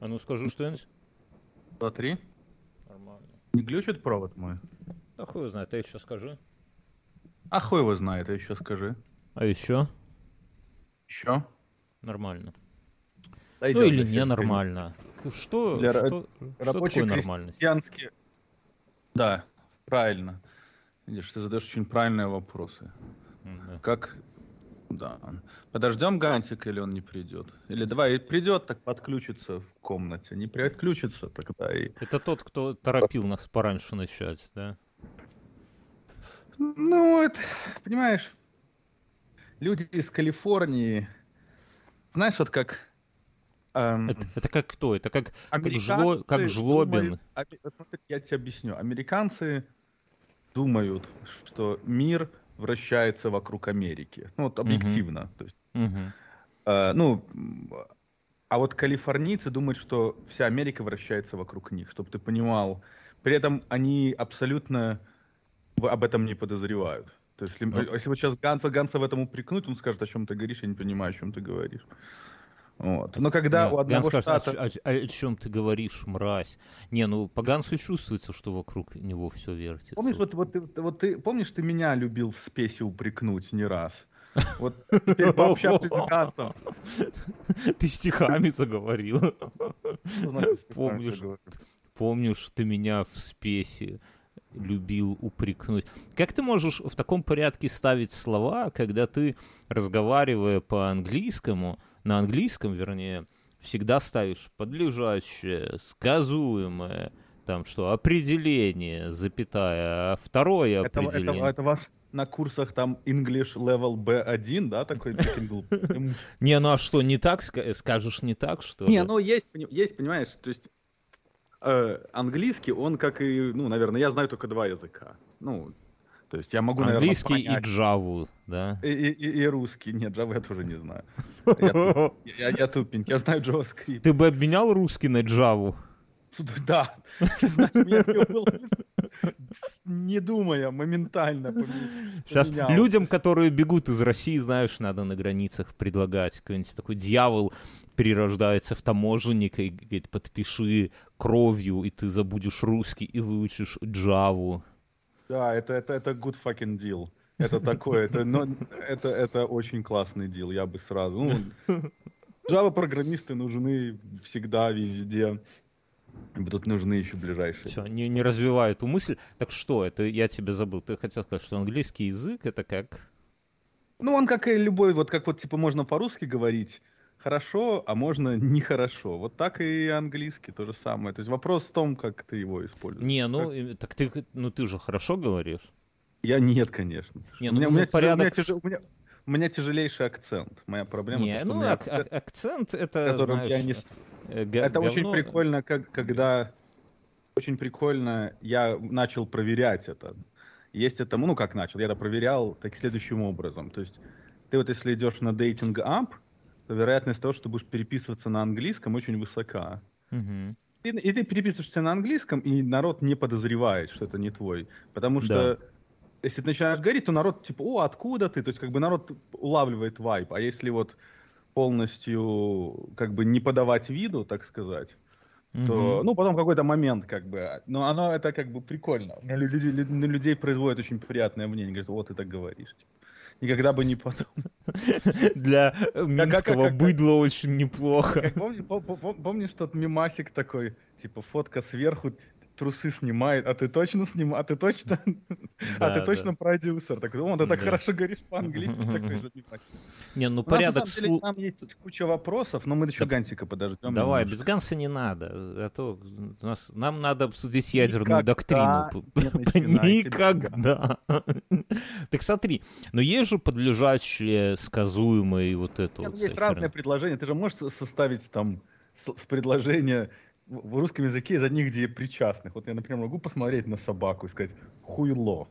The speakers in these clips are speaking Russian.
А ну скажи что-нибудь. Два, три. Нормально. Не глючит провод мой? Да хуй его знает, ты еще скажи. А хуй его знает, а еще скажи. А еще? Еще? Нормально. Да ну или ненормально. Что, Для что, что такое нормальность? крестьянский... Да, правильно. Видишь, ты задаешь очень правильные вопросы. Да. Как... Да. Подождем Гантика, или он не придет? Или давай, придет, так подключится в комнате. Не подключится, тогда и... Это тот, кто торопил нас пораньше начать, да? Ну, это, понимаешь, люди из Калифорнии, знаешь, вот как... эм, Это, это как кто? Это как, жло, как Жлобин. думают- вот я тебе объясню. Американцы думают, что мир вращается вокруг Америки. Ну, вот объективно. То есть, Мгм. э, ну, а вот калифорнийцы думают, что вся Америка вращается вокруг них, чтобы ты понимал. При этом они абсолютно об этом не подозревают. То есть, если, Ну. если вот сейчас Ганса, Ганса в этом упрекнуть, он скажет, о чем ты говоришь, я не понимаю, о чем ты говоришь. Вот. Но когда Не, у Ганс одного скажет, «А штата... ч- а, ч- о чем ты говоришь, мразь? Не, ну по Гансу чувствуется, что вокруг него все вертится. Помнишь, вот, вот, ты, вот ты помнишь, ты меня любил в спесе упрекнуть не раз. Вот теперь пообщавшись с Гансом. Ты стихами заговорил. Помнишь. Помнишь, ты меня в спесе любил упрекнуть. Как ты можешь в таком порядке ставить слова, когда ты, разговаривая по-английскому, на английском, вернее, всегда ставишь подлежащее, сказуемое, там что, определение, запятая, а второе Это, определение. это, это вас на курсах там English Level B1, да, такой Не, ну а что, не так ска- скажешь, не так, что Не, ну есть, есть, понимаешь, то есть э, английский, он как и, ну, наверное, я знаю только два языка. Ну, то есть я могу, наверное, Английский и понять. джаву, да? И, и- и- и русский. Нет, Java я тоже не знаю. Я, я- тупенький, я знаю JavaScript. Ты бы обменял русский на джаву? Да, ты знаешь, у меня такое было, не думая, моментально Сейчас людям, которые бегут из России, знаешь, надо на границах предлагать. Какой-нибудь такой дьявол перерождается в таможенника и говорит, подпиши кровью, и ты забудешь русский и выучишь джаву. Да, это, это, это good fucking deal. Это такое, это, но, это, это очень классный дел, я бы сразу. Ну, Java-программисты нужны всегда, везде. Будут нужны еще ближайшие. Все, не, не развивай эту мысль. Так что, это я тебя забыл. Ты хотел сказать, что английский язык это как... Ну, он как и любой, вот как вот, типа, можно по-русски говорить хорошо, а можно нехорошо. Вот так и английский то же самое. То есть вопрос в том, как ты его используешь. Не, ну, э, так ты, ну ты же хорошо говоришь. Я нет, конечно. Не, у, ну, меня, у, ну, меня порядок у меня тяжел- у меня- у меня тяжелейший акцент. Моя проблема, Не, то, что у ну, меня ак- акцент, ак- акцент это, которым я знаешь, не э, га- Это очень говно. прикольно, как, когда очень прикольно я начал проверять это. Есть это, ну как начал, я это проверял так следующим образом. То есть ты вот если идешь на дейтинг ап, то вероятность того, что ты будешь переписываться на английском, очень высока. Мгм. И, и ты переписываешься на английском, и народ не подозревает, что это не твой. Потому что если ты начинаешь говорить, то народ типа, о, откуда ты? То есть как бы народ улавливает вайп. А если вот полностью как бы не подавать виду, так сказать, то, Мгм. ну, потом какой-то момент, как бы, но оно это как бы прикольно. Люди- люди- на людей производит очень приятное мнение, говорят, вот ты так говоришь. типа. Никогда бы не подумал. Для э, минского быдла очень неплохо. Помнишь тот мимасик такой, типа фотка сверху, трусы снимает, а ты точно снимаешь, а ты точно, а ты точно продюсер. Так, о, ты так хорошо говоришь по-английски, такой же. Не, ну У нас, на порядок Там есть куча вопросов, но мы еще Да. Гантика подождем. Давай, без Ганса не надо. А то нам надо обсудить ядерную доктрину. Никогда. Так смотри, но есть же подлежащее, сказуемое и вот это есть разные предложения. Ты же можешь со- составить там с- в предложение в русском языке из одних где причастных. Вот я, например, могу посмотреть на собаку и сказать хуйло.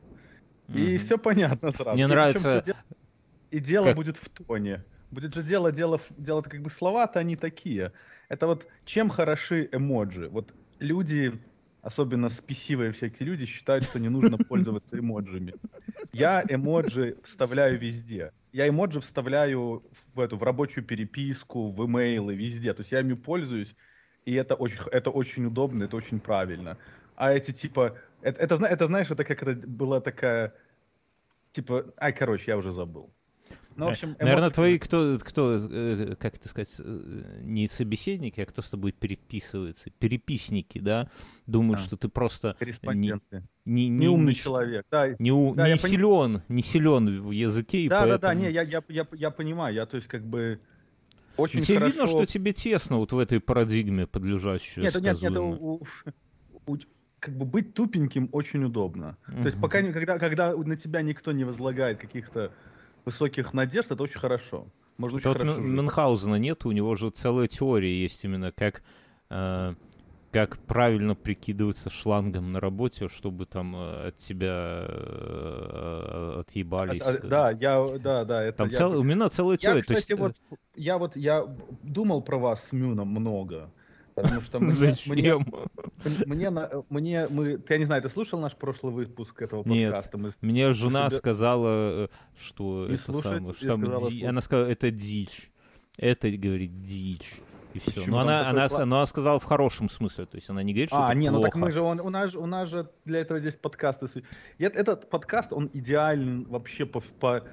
И Мгм. все понятно сразу. Мне И нравится, всё де- И дело как- будет в тоне. Будет же дело, дело, дело как бы слова-то они такие. Это вот чем хороши эмоджи? Вот люди, особенно спесивые всякие люди, считают, что не нужно пользоваться эмоджами. Я эмоджи вставляю везде. Я эмоджи вставляю в эту в рабочую переписку, в имейлы, везде. То есть я ими пользуюсь и это очень, это очень удобно, это очень правильно. А эти типа, это, это, это знаешь, это как это была такая, типа, ай, короче, я уже забыл. Ну, в общем, эмоции... Наверное, твои, кто, кто, э, как это сказать, э, не собеседники, а кто с тобой переписывается, переписники, да, думают, а. что ты просто не, не, не, умный не, человек, да, не, да, не силен, пон... не силен в языке, да, поэтому... да, да, не, я, я, я, я понимаю, я, то есть, как бы, очень тебе хорошо... видно, что тебе тесно вот в этой парадигме подлежащей Нет, нет, нет, у, у, как бы быть тупеньким очень удобно. Uh-huh. То есть пока, когда, когда на тебя никто не возлагает каких-то высоких надежд, это очень хорошо. Можно очень Тут хорошо Мюнхгаузена нет, у него же целая теория есть именно, как, э, как правильно прикидываться шлангом на работе, чтобы там э, от тебя э, отъебались. А, а, да, я, да, да. Это там я... цел, у меня целая теория. Я, кстати, есть... вот, я вот, я думал про вас с Мюном много. Потому что мне, Зачем? Мне, мне, мне, мы, я не знаю, ты слушал наш прошлый выпуск этого подкаста? Нет, мы, мне жена себя... сказала, э, что не это слушать, самое, что там сказала, ди... она сказала, это дичь, это говорит дичь. И все. Но она, она, класс... она сказала в хорошем смысле, то есть она не говорит, что а, это не, плохо. ну так мы же, он, у, нас, у нас же для этого здесь подкасты. Этот подкаст, он идеален вообще по, по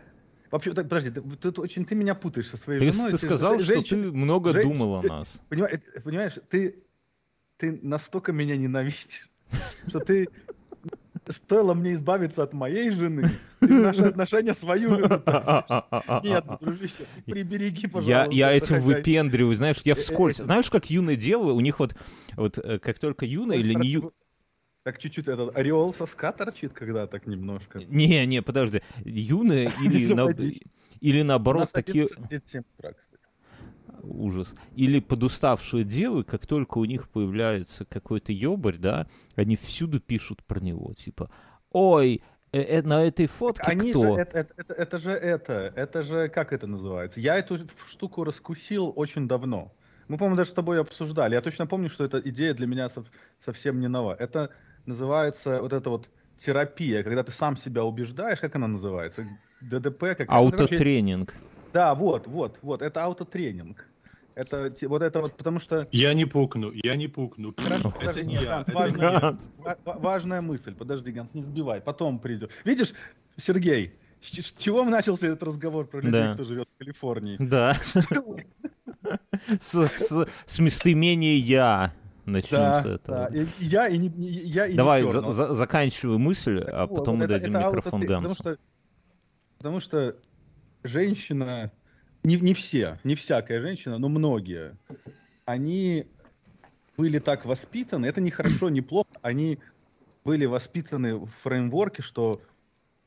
Вообще, так, подожди, ты, ты, очень, ты меня путаешь со своей ты, женой. Ты сказал, ты, что женщин, ты много женщин, думал о нас. Понимаешь, понимаешь, ты, ты настолько меня ненавидишь, что ты стоило мне избавиться от моей жены, ты наши отношения свою жену Нет, дружище, прибереги, пожалуйста. Я, я этим выпендриваю, знаешь, я вскользь. Знаешь, как юные девы, у них вот, вот э, как только юная или не ю... Так чуть-чуть этот ореол соска торчит, когда так немножко. Не, не, подожди. Юные или, на... или наоборот такие... Ужас. Или подуставшие девы, как только у них появляется какой-то ёбарь, да, они всюду пишут про него, типа, ой, э, э, на этой фотке Они кто? Же, это, это, это, это же это, это же, как это называется? Я эту штуку раскусил очень давно. Мы, по-моему, даже с тобой обсуждали. Я точно помню, что эта идея для меня сов- совсем не нова. Это называется вот это вот терапия, когда ты сам себя убеждаешь, как она называется? ДДП? Как Аутотренинг. Да, вот, вот, вот, это аутотренинг. Это вот это вот, потому что... Я не пукну, я не пукну. Хорошо, подожди, нет, Ганс, важная, важная мысль, подожди, Ганс, не сбивай, потом придет. Видишь, Сергей, с чего начался этот разговор про людей, да. кто живет в Калифорнии? Да. С, с, с местоимения «я». Начнем да, с этого. Да. И, я и не, я и Давай, не за, за, заканчивай мысль, так, а потом вот, мы это, дадим это микрофон Гансу. Потому что, потому что женщина, не, не все, не всякая женщина, но многие, они были так воспитаны, это не хорошо, не плохо, они были воспитаны в фреймворке, что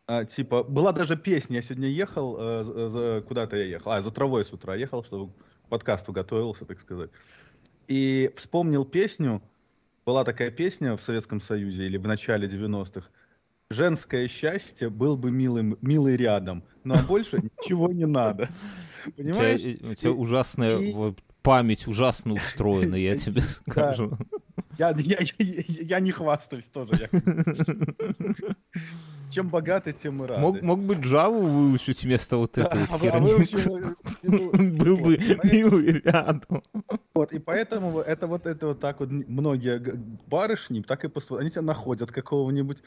а, типа, была даже песня, я сегодня ехал, э, за, куда-то я ехал, а, за травой с утра ехал, чтобы к подкасту готовился, так сказать и вспомнил песню, была такая песня в Советском Союзе или в начале 90-х, «Женское счастье был бы милым, милый рядом, но больше ничего не надо». Понимаешь? У тебя, ужасная память, ужасно устроена, я тебе скажу. Я, я, я, я не хвастаюсь тоже. Чем богаты, тем и рады. Мог, мог бы Java выучить вместо вот этой вот а херни. Был бы милый рядом. Вот, и поэтому это вот это вот так вот многие барышни так и поступают. Они себя находят какого-нибудь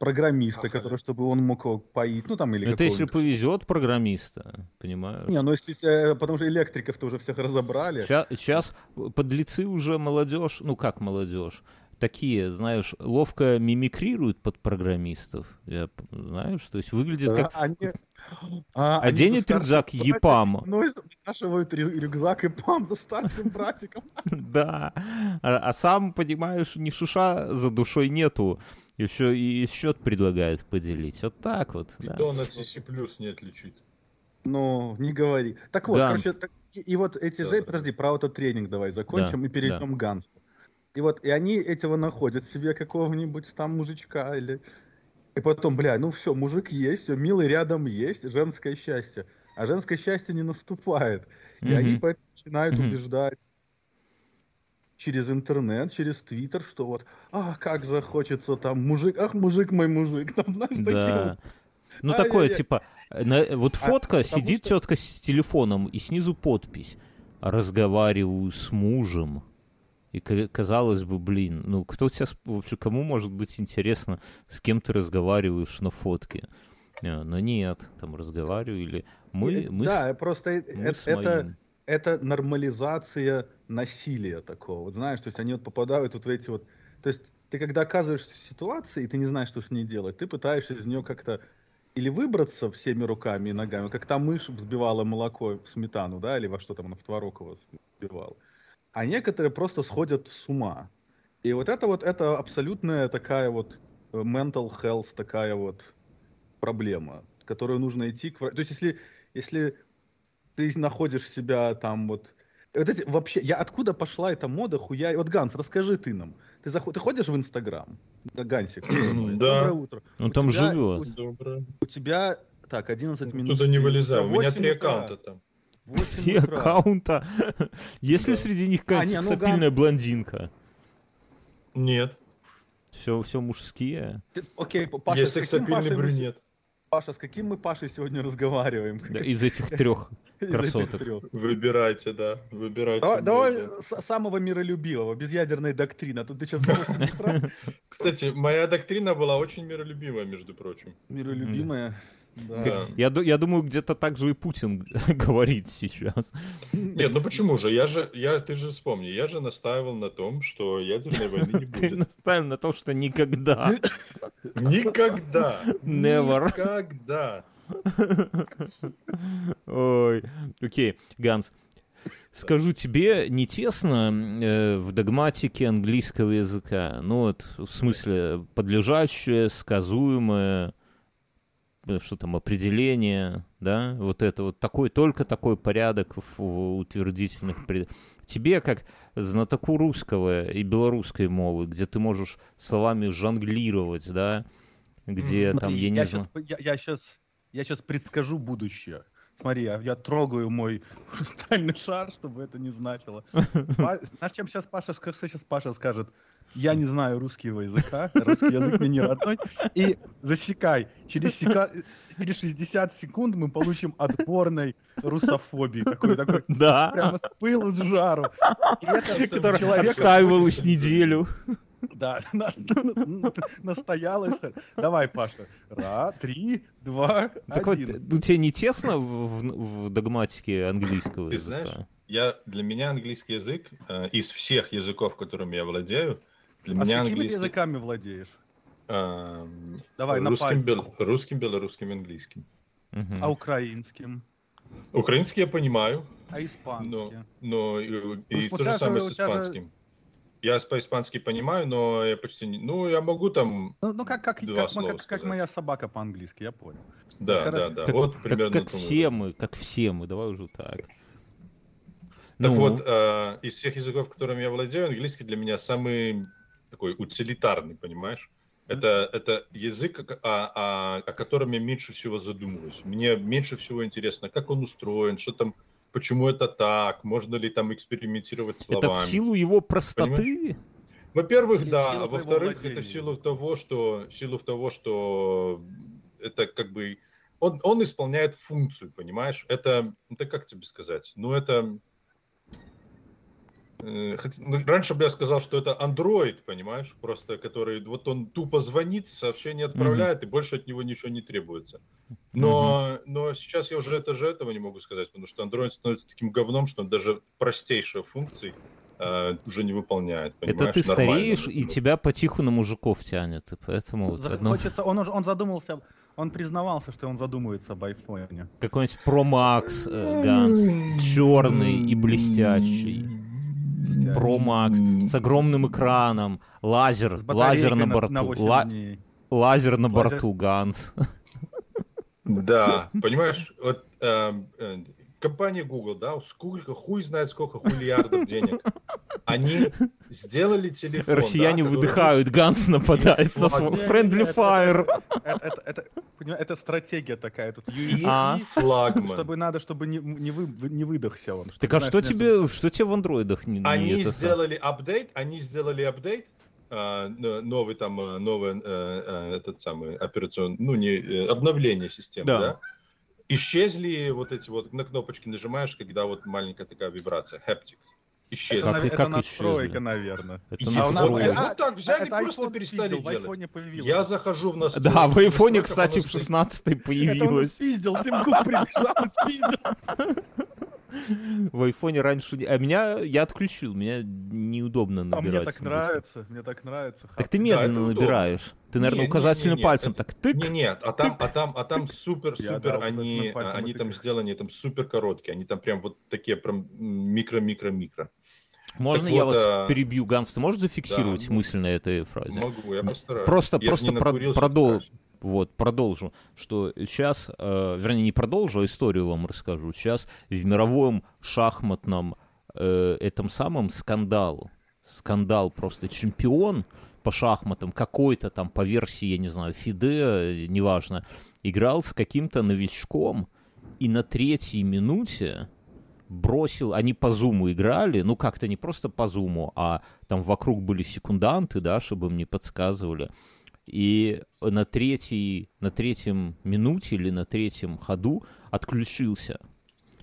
программиста, ага. который, чтобы он мог его поить, ну там или Это если повезет программиста, понимаешь? Не, ну если, э, потому что электриков-то уже всех разобрали. Сейчас, сейчас подлецы уже молодежь, ну как молодежь, такие, знаешь, ловко мимикрируют под программистов, я, знаешь, то есть выглядит как... Они... А, Оденет рюкзак ЕПАМ. Ну, спрашивают рюкзак ЕПАМ за старшим братиком. Да, а, а сам, понимаешь, ни шиша за душой нету. Еще и счет предлагают поделить. Вот так вот. Питон да. от C++ не отличит. Ну, не говори. Так вот, Ганс. короче, так, и вот эти да, же, подожди, про тренинг давай закончим да, и перейдем да. к Гансу. И вот, и они этого находят себе какого-нибудь там мужичка или... И потом, бля, ну все, мужик есть, все, милый рядом есть, женское счастье. А женское счастье не наступает. И mm-hmm. они начинают mm-hmm. убеждать через интернет, через твиттер, что вот, а, как же хочется там мужик, ах, мужик мой мужик, там, знаешь, да. такие вот. Ну, а, такое, я, типа, на, вот а, фотка, а, сидит что... тетка с телефоном, и снизу подпись. Разговариваю с мужем. И ка- казалось бы, блин, ну кто тебя, вообще, кому может быть интересно, с кем ты разговариваешь на фотке? А, Но нет, там разговаривали. Мы, Э, мы, да, с, просто э- мы э- с это, моим. это нормализация насилия такого. Вот знаешь, то есть они вот попадают вот в эти вот... То есть ты когда оказываешься в ситуации, и ты не знаешь, что с ней делать, ты пытаешься из нее как-то или выбраться всеми руками и ногами, как та мышь взбивала молоко в сметану, да, или во что там она в творог его взбивала. А некоторые просто сходят с ума. И вот это вот, это абсолютная такая вот э, mental health, такая вот проблема, которую нужно идти к. То есть если, если ты находишь себя там вот... Вот эти, вообще, я откуда пошла эта мода хуя? Вот, Ганс, расскажи ты нам. Ты, заход, ты ходишь в Инстаграм? Да, Гансик. Да. Доброе утро. Он у там тебя- живет. Доброе. У тебя, так, 11 минут. Туда не вылезай. У меня 8 три аккаунта там. 8 Три аккаунта. Есть ли Да. среди них А, какая-то ну, сексапильная блондинка? Нет. Все, все мужские. Ты- Окей, Паша, Есть с каким сексапильный брюнет. Паша, с каким мы Пашей сегодня разговариваем? Да, из этих трех красоток. Выбирайте, да. Выбирайте. Давай, давай самого миролюбивого, без ядерной доктрины. А тут ты сейчас 8 утра. Кстати, моя доктрина была очень миролюбимая, между прочим. Миролюбимая. Да. Я, я думаю, где-то так же и Путин говорит сейчас. Нет, ну почему же? Я же, я, ты же вспомни, я же настаивал на том, что ядерной войны не Ты будет. наставил на то, что никогда. Никогда. Never. Никогда. Ой, окей, Ганс. Скажу тебе, не тесно э, в догматике английского языка? Ну вот, в смысле, подлежащее, сказуемое, э, что там, определение, да? Вот это вот такой, только такой порядок в, в утвердительных... пред- Тебе, как знатоку русского и белорусской мовы, где ты можешь словами жонглировать, да? Где там, Смотри, я не я знаю... я, я сейчас, я сейчас предскажу будущее. Смотри, я, я трогаю мой хрустальный шар, чтобы это не значило. Знаешь, чем сейчас Паша, что сейчас Паша скажет? Я не знаю русского языка, русский язык мне не родной. И засекай, через, сека- через 60 секунд мы получим отборной русофобии. Такой, такой, Да. прямо с пылу, с жару. И это Которая человек- отстаивалась неделю. Да, на- на- на- настоялась. Давай, Паша. Раз, три, два, Так вот, один. ну тебе не тесно в, в- в догматике английского Ты языка? знаешь, Я, для меня английский язык, э, из всех языков, которыми я владею, для А с меня какими ты английский... языками владеешь? эм, Давай, русским, бел- русским, белорусским, английским. Мгм. А украинским? Украинский я понимаю, А но, испанский? но и, и у то тебя же самое с тебя же- испанским. Я по-испански понимаю, но я почти не... Ну, я могу там... Ну, ну как, как, Два как, слова как, как сказать. моя собака по-английски, я понял. Да, Хоро- да, да. Как, вот как- примерно как все мы, как все мы, давай уже так. Так Ну, вот, э, из всех языков, которыми я владею, английский для меня самый такой утилитарный, понимаешь? Это, это язык, о, о- о котором я меньше всего задумываюсь. Мне меньше всего интересно, как он устроен, что там, почему это так, можно ли там экспериментировать с это словами. в силу его простоты? Во-первых, Или в да, а во-вторых, это в силу того, что в силу того, что это как бы он, он исполняет функцию, понимаешь? Это, это как тебе сказать? Ну это раньше бы я сказал, что это андроид, понимаешь, просто который вот он тупо звонит, сообщение отправляет, и больше от него ничего не требуется. Но, но сейчас я уже даже этого не могу сказать, потому что андроид становится таким говном, что он даже простейшие функции э, уже не выполняет. Это ты нормально. стареешь, и Ну, тебя потиху на мужиков тянет, и поэтому вот одно- Хочется, он, уже, он задумался, он признавался, что он задумывается об айфоне. какой-нибудь Pro Max э, Ганс, черный и блестящий. Pro Max с огромным экраном, лазер, С лазер на борту, на 8 ла- лазер на Лазер- борту, Ганс. Да, понимаешь, вот эм, э, компания Google, да, сколько, хуй знает сколько хулиардов денег. Они сделали телефон. Россияне да, который- выдыхают, Ганс нападает на свой Friendly это- Fire. Это, это, это, понимаешь, это стратегия такая, тут А? флагман. чтобы надо, чтобы не, не, вы, не выдохся он. чтобы, Так а знаешь, что тебе, что тебе в андроидах не, не Они сделали апдейт, они сделали апдейт, а, новый там, э, новый э, э, этот самый операционный, ну не э, обновление системы, Да. Исчезли вот эти вот на кнопочки нажимаешь, когда вот маленькая такая вибрация, haptics. исчезли. Это, Как- нав- как это настройка, исчезли? наверное. Это А настройка. ну, так взяли, это просто iPhone перестали спиздил, в делать. айфоне появилось. Я захожу в настройки. Да, в айфоне, настройках кстати, в стоит. 16 Это он появилось. спиздил, Тим Кук прибежал и спиздил. В айфоне раньше... А меня... Я отключил, меня неудобно А набирать. мне так нравится, мне так нравится. Так ты медленно набираешь. Ты, наверное, указательным пальцем так тык. Не, нет, а там, а там, а там супер, супер, они, пальцем они там сделаны, там супер короткие, они там прям вот такие прям микро-микро-микро. Можно Так я вот, вас а, перебью, Ганс? Ты можешь зафиксировать Да. мысль на этой фразе? Могу, я постараюсь. Просто, Я просто не про- продол-. Вот, продолжу, что сейчас, э, вернее, не продолжу, а историю вам расскажу. Сейчас в мировом шахматном э, этом самом скандал, скандал просто чемпион по шахматам какой-то там по версии, я не знаю, Фиде, неважно, играл с каким-то новичком и на третьей минуте бросил, они по зуму играли, ну как-то не просто по зуму, а там вокруг были секунданты, да, чтобы им не подсказывали. И на, третьей, на третьем минуте или на третьем ходу отключился.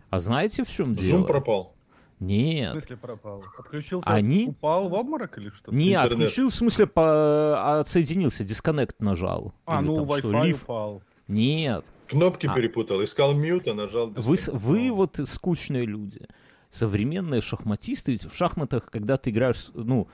А знаете, в чем дело? Зум пропал. В Нет. смысле пропал? Отключился, Они- упал в обморок или что? Не, Интернет. отключил, в смысле, по... отсоединился, дисконнект нажал. А, Или ну там что, Wi-Fi лифт. упал. Нет. Кнопки А. перепутал, искал мьюта, нажал Вы, дисконнект. вы вот скучные люди. Современные шахматисты, ведь в шахматах, когда ты играешь, ну,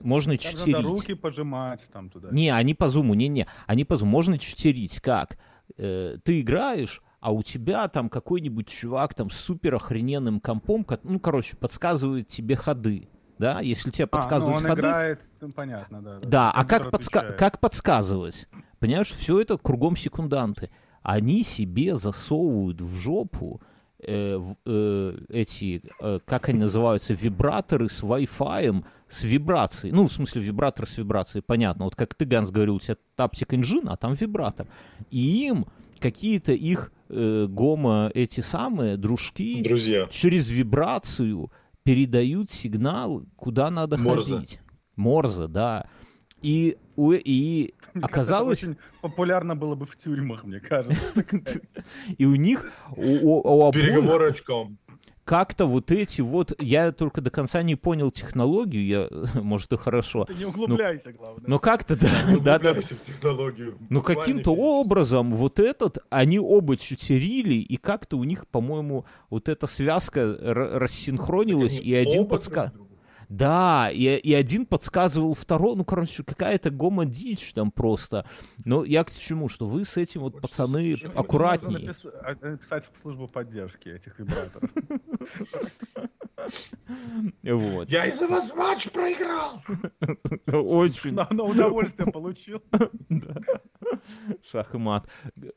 можно Там читерить. надо руки пожимать там туда. Не, они по зуму, не-не, они по зуму. Можно читерить. Как? Э, ты играешь, а у тебя там какой-нибудь чувак там с супер охрененным компом, ко- ну, короче, подсказывает тебе ходы. Да, если тебе А, ну подсказывают он ходы, играет, ну, понятно, да. да, а Компьютер как, подска- отвечает. как подсказывать? Понимаешь, все это кругом секунданты. Они себе засовывают в жопу э, э, эти, э, как они называются, вибраторы с Wi-Fi, с вибрацией. Ну, в смысле, вибратор с вибрацией, понятно. Вот как ты, Ганс, говорил, у тебя таптик инжин, а там вибратор. И им какие-то их э, гомо, эти самые дружки, Друзья. через вибрацию передают сигнал, куда надо Морзе. ходить. Морзе, да. И, у- и оказалось, это очень популярно было бы в тюрьмах, мне кажется. и у них, у, у- у обоих Переговоры очком. Как-то вот эти вот, я только до конца не понял технологию, я, может, и хорошо, Ты не углубляйся, главное. но как-то, да, да, да, в технологию. Ну, Буквально каким-то образом вот этот, они оба читерили, и как-то у них, по-моему, вот эта связка рассинхронилась, Они и один оба подска... друг другу. Да, и, и один подсказывал второму, ну, короче, какая-то гомо-дичь там просто. Но я к чему, что вы с этим вот, Вот пацаны, Нужно аккуратнее. напис- а- написать в службу поддержки этих вибраторов. Вот. Я из-за вас матч проиграл. Очень На удовольствие получил. шах и мат.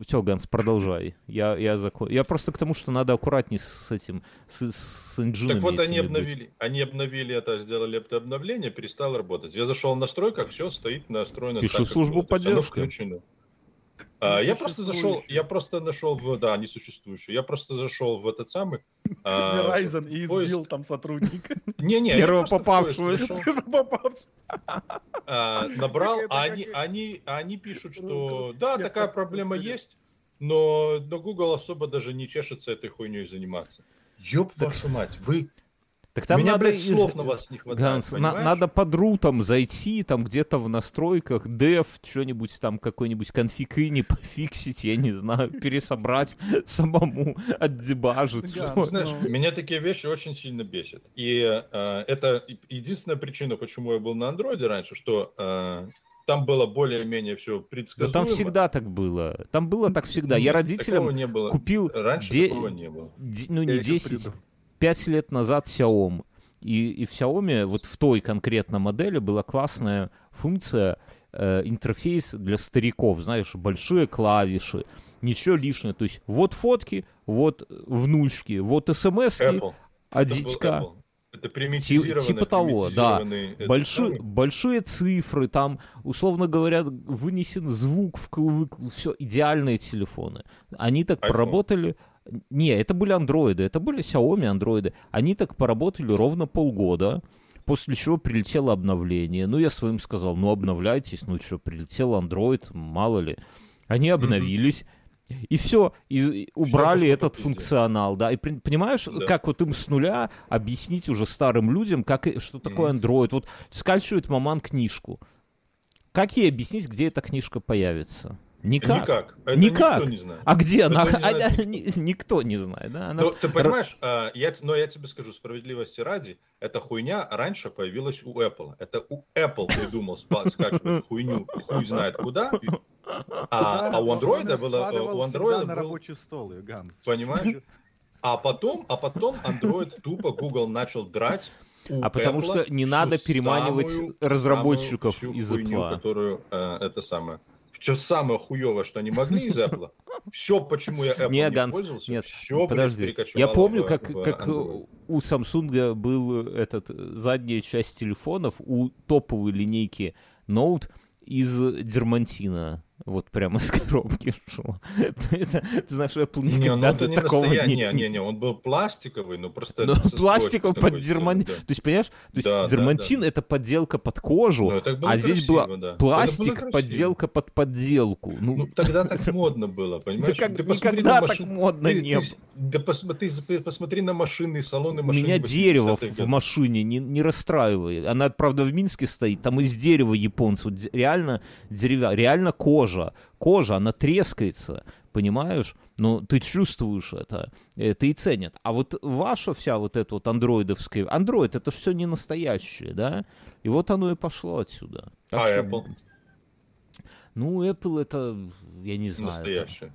Все, Ганс, продолжай. Я, я, закон... я просто к тому, что надо аккуратнее с этим, с, с инжинами. Так вот они обновили, они обновили это, сделали это обновление, перестало работать. Я зашел в настройках, все стоит настроено. Пишу так, как службу оно поддержки. включено. А, я просто зашел, я просто нашел в, да, несуществующую. Я просто зашел в этот самый. а, Verizon и избил там сотрудника. Не, не, Первого попавшегося. Попавшегося. набрал, а они, как- они, они пишут, Ну, что как да, такая как проблема есть, но, но Google особо даже не чешется этой хуйней заниматься. Ёб вашу мать, вы Так там Меня, надо блядь, слов на вас не хватает, Ганс, на- надо под рутом зайти, там где-то в настройках, dev, что-нибудь там, какой-нибудь конфиг не пофиксить, я не знаю, пересобрать самому, отдебажить. Ганс, что- Знаешь, Ну. меня такие вещи очень сильно бесят. И э, это единственная причина, почему я был на андроиде раньше, что э, там было более-менее все Да предсказуемо. там всегда так было. Там было так всегда. Я Нет, родителям такого не было. купил, Раньше де- такого не было. де- ну Я не ещё 10, приду. 5 лет назад Xiaomi. И, и в Xiaomi вот в той конкретно модели была классная функция э, интерфейс для стариков, знаешь, большие клавиши, ничего лишнего. То есть вот фотки, вот внучки, вот смс а Это. Это примитивированный, типа того, да. этот Большие, большие цифры, там, условно говоря, вынесен звук, вкл, все, идеальные телефоны. Они так iPhone. поработали... Не, это были андроиды, это были Xiaomi андроиды. Они так поработали ровно полгода, после чего прилетело обновление. Ну, я своим сказал, ну, обновляйтесь, ну, что, прилетел Android, мало ли. Они обновились, И все, и убрали пошло этот функционал, да. И понимаешь, Да. как вот им с нуля объяснить уже старым людям, как, что такое Мгм. Android. Вот скачивает маман книжку. Как ей объяснить, где эта книжка появится? Никак. Никак. Это Никак. никто не знает. А где она? Никто не А, знает. а, ни- Никто не знает, да? Она Ну, ты понимаешь, а, я, но я тебе скажу, справедливости ради, эта хуйня раньше появилась у Apple. Это у Apple придумал скачивать хуйню, хуй знает куда. А, а у Андроида было, у Андроида на был, рабочий стол, Ганс. понимаешь? А потом, а потом Android тупо Google начал драть у А потому Apple что не надо переманивать самую- разработчиков самую из всю хуйню, Apple. которую э, это самое. Все самое хуевое, что они могли из Apple. Все, почему я Apple Не, не, Ганс, пользовался, нет, все, Подожди, я помню, как, как э, у Samsung был этот э, задняя часть телефонов, у топовой линейки Note из дермантина. Вот прямо из коробки шло. Это, ты знаешь, Apple Не, ну никогда это не такого настоящий, не... не, не, не, он был пластиковый, но просто... Ну, это со пластиковый под дермантин. сделан, То есть, понимаешь, то есть Да, да, дермантин да. это подделка под кожу, Ну, было а здесь красиво, была да. Было пластик, подделка под подделку. да. Ну, Ну, тогда так модно было, понимаешь? как- Ты посмотри никогда на так машин- модно ты- не с- Да ты с- посмотри на машины, салоны У машин. меня 80-х дерево в, машине, не, не расстраивай. Она, правда, в Минске стоит, там из дерева японцы. Реально деревя, реально кожа. Кожа, она трескается, понимаешь? Ну, ты чувствуешь это, это и ценят. А вот ваша вся вот эта вот андроидовская... Андроид, это же все не настоящее, да? И вот оно и пошло отсюда. Так А что- Apple? Ну, Apple это, я не знаю. это- Настоящее.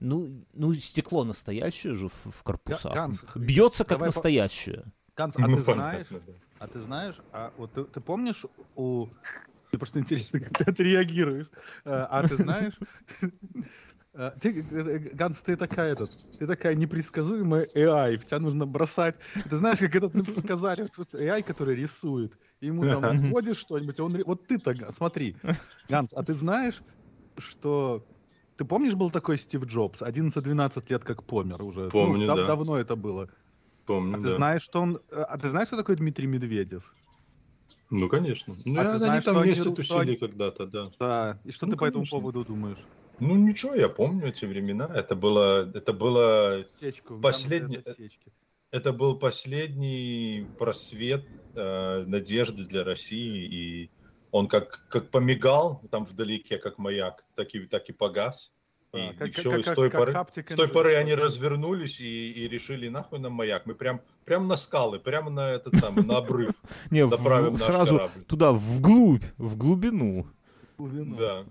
ну, ну, стекло настоящее же в, в корпусах. Ганс, Бьется как давай по- настоящее. Ганс, а Ну, ты знаешь, да. а ты знаешь, а вот ты, ты помнишь у... Мне просто интересно, как ты отреагируешь. Э, А ты знаешь, э, ты, э, Ганс, ты такая этот, ты такая непредсказуемая AI, тебя нужно бросать. Ты знаешь, как этот, показали, AI, который рисует, ему там вводишь что-нибудь, он, вот ты-то, смотри, Ганс, а ты знаешь, что ты помнишь, был такой Стив Джобс, 11-12 лет как помер уже? Ну, Помню, дав- да. Давно это было. Помню, А ты да. знаешь, что он... А ты знаешь, кто такой Дмитрий Медведев? Ну, конечно. Ну, А ты они знаешь, там они вместе ру- что тусили они- когда-то, да. Да. И что Ну, ты по этому конечно. поводу думаешь? Ну, ничего, я помню эти времена. Это было, это было Сечку. Последний- сечки. Это был последний просвет э, надежды для России, и он как, как помигал там вдалеке, как маяк, так и, так и погас. И, Да, и как- все, как- и с как- той, как поры, Haptic с той поры они развернулись и, и решили, нахуй нам маяк. Мы прям, прям на скалы, прямо на этот самый, на обрыв Не, в- направим наш сразу туда, вглубь, в глубину. Глубину. Да.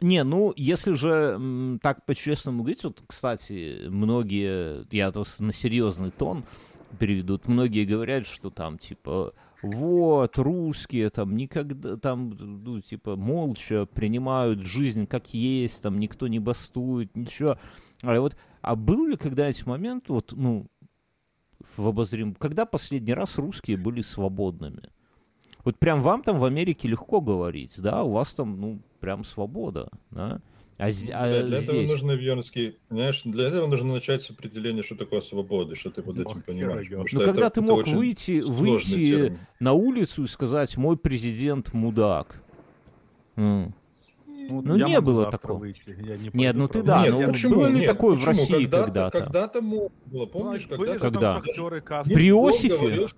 Не, ну, если же м, так по-честному говорить, вот, кстати, многие, я то с- на серьезный тон переведут, многие говорят, что там, типа, вот, русские там никогда, там, ну, типа, молча принимают жизнь как есть, там, никто не бастует, ничего. А вот, а был ли когда-нибудь момент, вот, ну, в обозрим, когда последний раз русские были свободными? Вот прям вам там в Америке легко говорить, да, у вас там, ну, прям свобода, да? А, з- а для, для этого здесь... нужно, Вернский, знаешь, для этого нужно начать с определения, что такое свобода, что ты под этим Ох, понимаешь. Ну, когда это- ты мог выйти, выйти термин. на улицу и сказать, мой президент мудак. М. Ну, я не было такого. выйти, не Нет, ну ты да, Нет, ну почему? было ли Нет, такое в почему? России когда-то? когда-то? Когда-то можно было, помнишь, Ну, когда-то... Когда? каски. При Иосифе?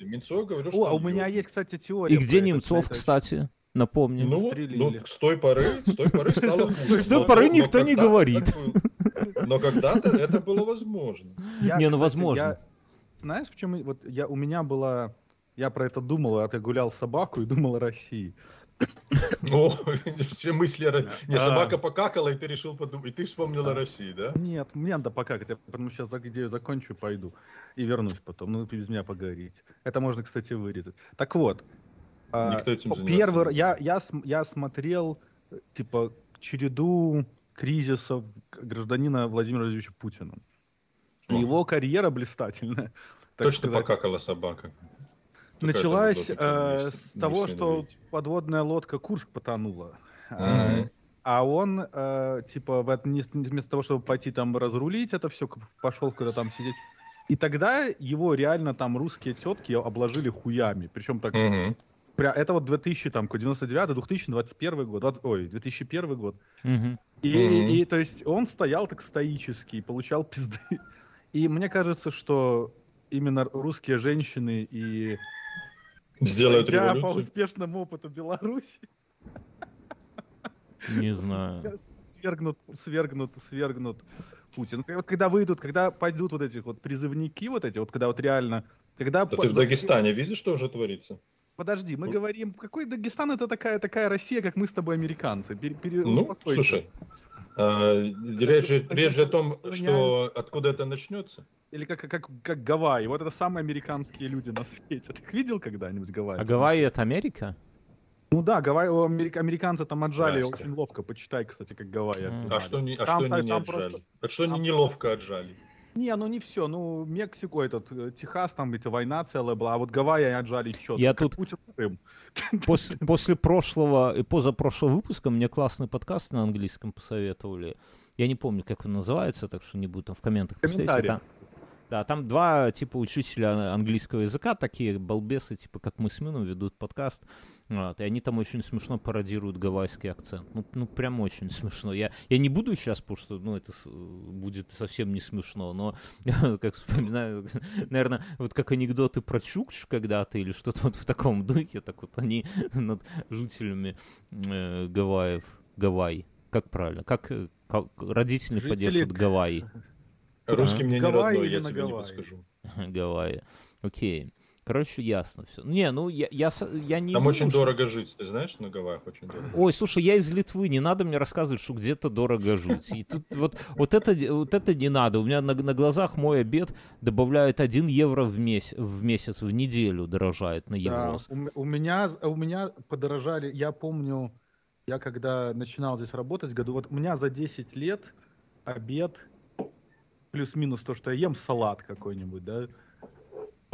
Менцов говорил, что О, а у меня ёбнутый. есть, кстати, теория. И где Немцов, кстати? Напомни. Ну, вот, Застрелили. ну, с той поры, с той поры стало хуже. С той поры никто не говорит. Но когда-то это было возможно. Я, Не, ну, возможно. я- знаешь, в чем... Вот я, у меня была... Я про это думал, а ты гулял собаку и думал о России. Ну, видишь, все мысли... о Ро- Не, А. собака покакала, и ты решил подумать, и ты вспомнил о России, да? Нет, мне надо пока, я потому что сейчас идею закончу и пойду. И вернусь потом. Ну, без меня поговорить. Это можно, кстати, вырезать. Так вот. А, Никто этим Первый, не я, я, я смотрел, типа, череду кризисов гражданина Владимира Владимировича Путина. О. Его карьера блистательная. Точно сказать. покакала собака. Там Началась э, с того, что видите. подводная лодка Курск потонула. Э, А он, э, типа, вместо того, чтобы пойти там разрулить это все, пошел куда там сидеть. И тогда его реально там русские тетки обложили хуями. Причем так Мгм. это вот 2000, там, 99 2021 год, 20, ой, 2001 год. Мгм. И, Мгм. и, то есть он стоял так стоически, получал пизды. И мне кажется, что именно русские женщины и Сделают пройдя по революцию. успешному опыту Беларуси Не знаю. свергнут, свергнут, свергнут Путин. Вот Когда выйдут, когда пойдут вот эти вот призывники, вот эти вот, когда вот реально, когда... Да ты в Дагестане видишь, что уже творится? Подожди, мы Ну. говорим, какой Дагестан это такая такая Россия, как мы с тобой американцы. Пере- пере- Ну, слушай, а, речь, же- речь же о том, Меня- что откуда это начнется. Или как, как, как Гавайи. Вот это самые американские люди на свете. Ты их видел когда-нибудь Гавайи? А Гавайи это Америка? Ну да, Гавайи, америк- американцы там отжали Здрасте. очень ловко. Почитай, кстати, как Гавайи. А что, не, а Там- что они не там отжали? просто- А что они неловко отжали? Не, ну не все. Ну, Мексику, этот, э, Техас, там эта война целая была, а вот Гавайи отжали четко. Я тут- Путин Крым. После, после прошлого и позапрошлого выпуска мне классный подкаст на английском посоветовали. Я не помню, как он называется, так что не буду там в комментах. Комментарии. Там- Да, там два типа учителя английского языка, такие балбесы, типа как мы с Мином ведут подкаст. Вот, и они там очень смешно пародируют гавайский акцент. Ну, ну прям очень смешно. Я, я не буду сейчас, потому что ну, это с- будет совсем не смешно, но как вспоминаю, наверное, вот как анекдоты про Чукч когда-то или что-то вот в таком духе, так вот они над жителями э, Гавайев, Гавайи, как правильно, как, э, как родители Жители- поддерживают Гавайи, Русский В мне не Гавайи родной, или я на тебе не Гавайи? подскажу. Гавайи. Окей. Короче, ясно все. Не, ну я, я, с- я не Там думаю, очень что- дорого жить, ты знаешь, на Гавайях очень дорого. Ой, слушай, я из Литвы, не надо мне рассказывать, что где-то дорого жить. И тут вот, вот, это, вот это не надо. У меня на, на глазах мой обед добавляют 1 евро в, месяц, в месяц, в неделю дорожает на Да, евро. у, м- у меня, у меня подорожали, я помню, я когда начинал здесь работать, году, вот у меня за 10 лет обед, плюс-минус то, что я ем, салат какой-нибудь, да,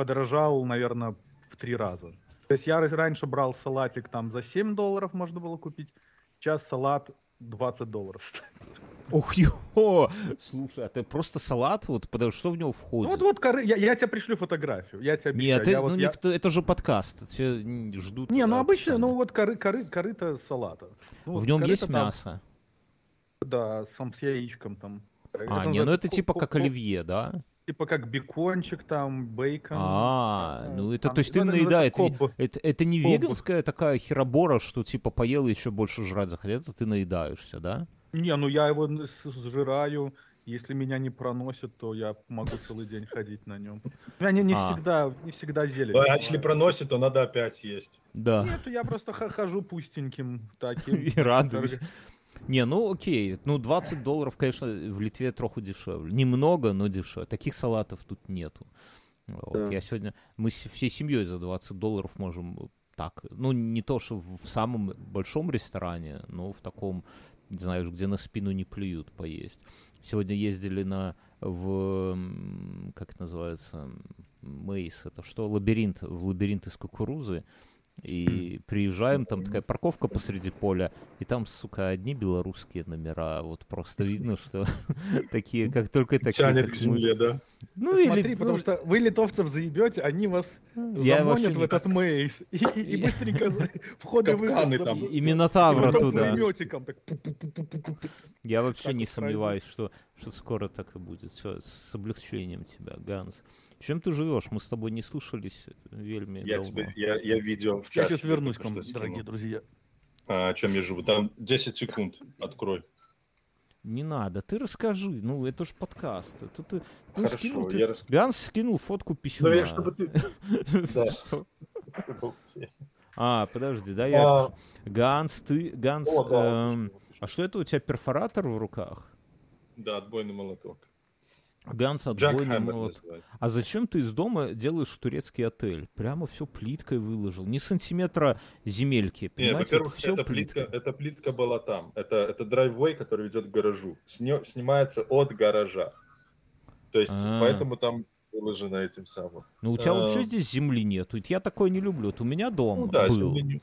подорожал, наверное, в три раза. То есть я раньше брал салатик там за 7 долларов можно было купить, сейчас салат 20 долларов стоит. Ох, ё! Слушай, а ты просто салат? Вот потому что в него Ну, входит? Вот, вот, коры- я, я тебе пришлю фотографию, я тебе обещаю. Нет, я э, вот- ну я- никто, это же подкаст, все ждут. Не, ну да, обычно, там. ну вот коры, коры, корыто салата. Ну, В нем есть там- мясо. Да, сам с яичком там. А, Это не, ну это типа как оливье, да? Типа как бекончик там, бейкон. А, э, ну это, там, то есть ты ну, это наедаешь, называется это, это, это не Кобба. веганская такая херобора, что типа поел и еще больше жрать захотел, ты наедаешься, да? Не, ну я его сжираю. Если меня не проносит, то я могу целый день ходить на нем. У меня не, не А. всегда, не всегда зелень. А если проносит, то надо опять есть. Да. Нет, я просто хожу пустеньким таким. И радуюсь. Не, ну окей, ну 20 долларов, конечно, в Литве троху дешевле. Немного, но дешевле. Таких салатов тут нету. Вот, Да. Я сегодня, мы с- всей семьей за 20 долларов можем так, ну не то, что в самом большом ресторане, но в таком, не знаешь, где на спину не плюют поесть. Сегодня ездили на, в, как это называется, Мейс, это что, лабиринт, в лабиринт из кукурузы, и приезжаем, там такая парковка посреди поля, и там, сука, одни белорусские номера, вот просто видно, что такие, как только такие, Тянет к земле, да? Ну, Смотри, или, потому ну, что вы литовцев заебете, они вас замонят в этот мейс. И, быстренько входы выход Капканы за- там. и, Минотавра туда. Я вообще не сомневаюсь, что, что скоро так и будет. Все, с облегчением тебя, Ганс. Чем ты живешь? Мы с тобой не слышались вельми Я давно. тебе, я, я видео в Я чате. сейчас вернусь к вам, дорогие друзья. А, чем я живу? Там 10 секунд, открой. Не надо, ты расскажи. Ну, это ж подкаст. Это ты, ты Хорошо, скинул, ты- я расскажу. Ганс скинул фотку Ну, писюна. я, чтобы ты... А, подожди, да, я... А, Ганс, ты... Ганс, эм, а что это у тебя, перфоратор в руках? Да, отбойный молоток. Ганс, отбойный молот. А зачем ты из дома делаешь турецкий отель? Прямо все плиткой выложил. Ни сантиметра земельки. Не, Понимаете, во-первых, всё эта плитка, эта плитка была там. Это, это драйввей, который ведет к гаражу. Сне- снимается от гаража. То есть, А. поэтому там выложено этим самым. Ну, у тебя а, вообще здесь земли нет. Ведь я такой не люблю. Вот у меня дом Ну да, был. не-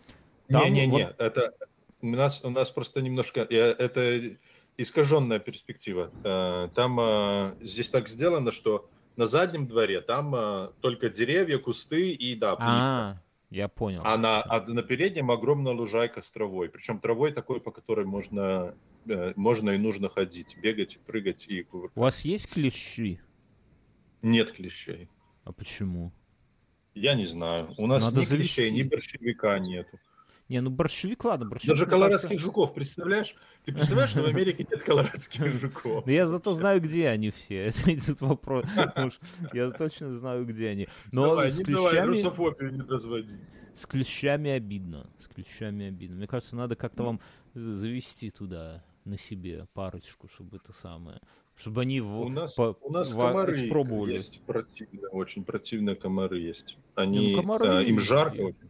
Не-не-не, вот- это у нас, у нас просто немножко, я- это искаженная перспектива. Э, Там э, здесь так сделано, что на заднем дворе там э, только деревья, кусты и да, плитка. А, Я понял. А на, а на переднем огромная лужайка с травой. Причем травой такой, по которой можно, можно и нужно ходить, бегать, и прыгать и У вас есть клещи? Нет клещей. А почему? Я не знаю. У нас Надо ни завести. клещей, ни борщевика нету. Не, ну борщевик, ладно, борщевик. Даже колорадских кажется- жуков, представляешь? Ты представляешь, что в Америке нет колорадских жуков? Да я зато знаю, где они все. Это вопрос. Я точно знаю, где они. Но давай, с не давай, клещами... русофобию не разводи. С клещами обидно. С клещами обидно. Мне кажется, надо как-то вам завести туда на себе парочку, чтобы это самое. Чтобы они в... У нас, по- у нас во- комары испробовали. есть противные, очень противные комары есть. Не, Они, ну, комары э, им жарко, очень.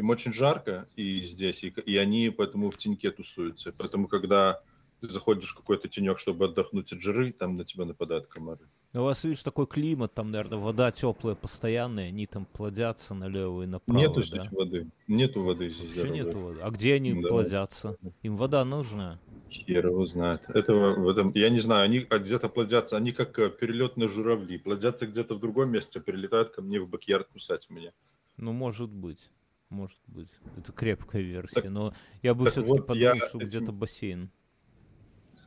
Им очень жарко и здесь, и, и они поэтому в теньке тусуются. Поэтому, когда ты заходишь в какой-то тенек, чтобы отдохнуть от жары, там на тебя нападают комары. У вас, видишь, такой климат, там, наверное, вода теплая, постоянная, они там плодятся налево и направо, Нету да? здесь воды. Нету воды здесь. Вообще нету воды. А где они Да. плодятся? Им вода нужна? Хер его знает. Этого, в этом, я не знаю, они где-то плодятся, они как э, перелетные журавли, плодятся где-то в другом месте, а перелетают ко мне в бакьярд кусать меня. Ну, может быть. Может быть. Это крепкая версия. Так- Но я бы так все-таки вот подумал, я что где-то бассейн.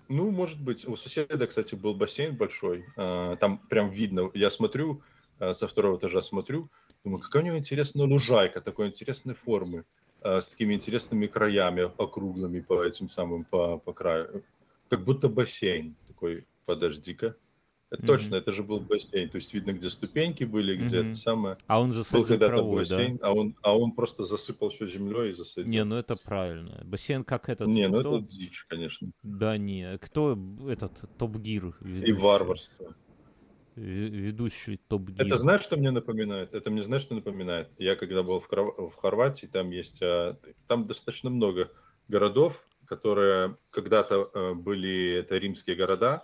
Ну, может быть. У соседа, кстати, был бассейн большой. а, Там прям видно. Я смотрю, а, со второго этажа смотрю, думаю, какая у него интересная лужайка, такой интересной формы, а, с такими интересными краями, округлыми по этим самым, по, по краю. Как будто бассейн. Такой, подожди-ка. Это Мгм. Точно, это же был бассейн. То есть видно, где ступеньки были, где Мгм. это самое. А он когда-то травой, да? бассейн, а он, а он просто засыпал все землей и засадил. Не, ну это правильно. Бассейн как этот... Не, ну кто? это дичь, конечно. Да не. Кто этот Топ-Гир? И ведущий? варварство. Ве- Ведущий Топ-Гир. Это знаешь, что мне напоминает? Это мне знаешь, что напоминает? Я когда был в, Кров- в Хорватии, там есть, а, там достаточно много городов, которые когда-то а, были это римские города,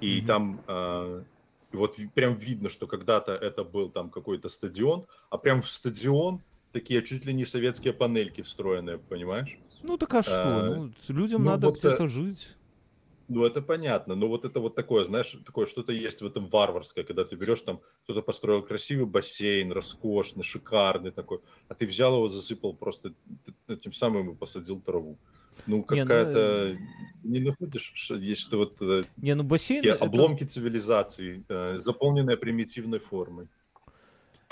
и Мгм. там а, вот прям видно, что когда-то это был там какой-то стадион, а прям в стадион такие чуть ли не советские панельки встроенные, понимаешь? Ну так а что? А, Ну, людям ну, надо вот, э, где-то жить. Ну, это понятно, но вот это вот такое, знаешь, такое что-то есть в этом варварское, когда ты берешь там, кто-то построил красивый бассейн, роскошный, шикарный такой, а ты взял его, засыпал просто тем самым и посадил траву. Ну, Не, ну, какая-то... Не находишь, что есть что вот э, Не, ну бассейн... это- обломки цивилизации, э, заполненные примитивной формой.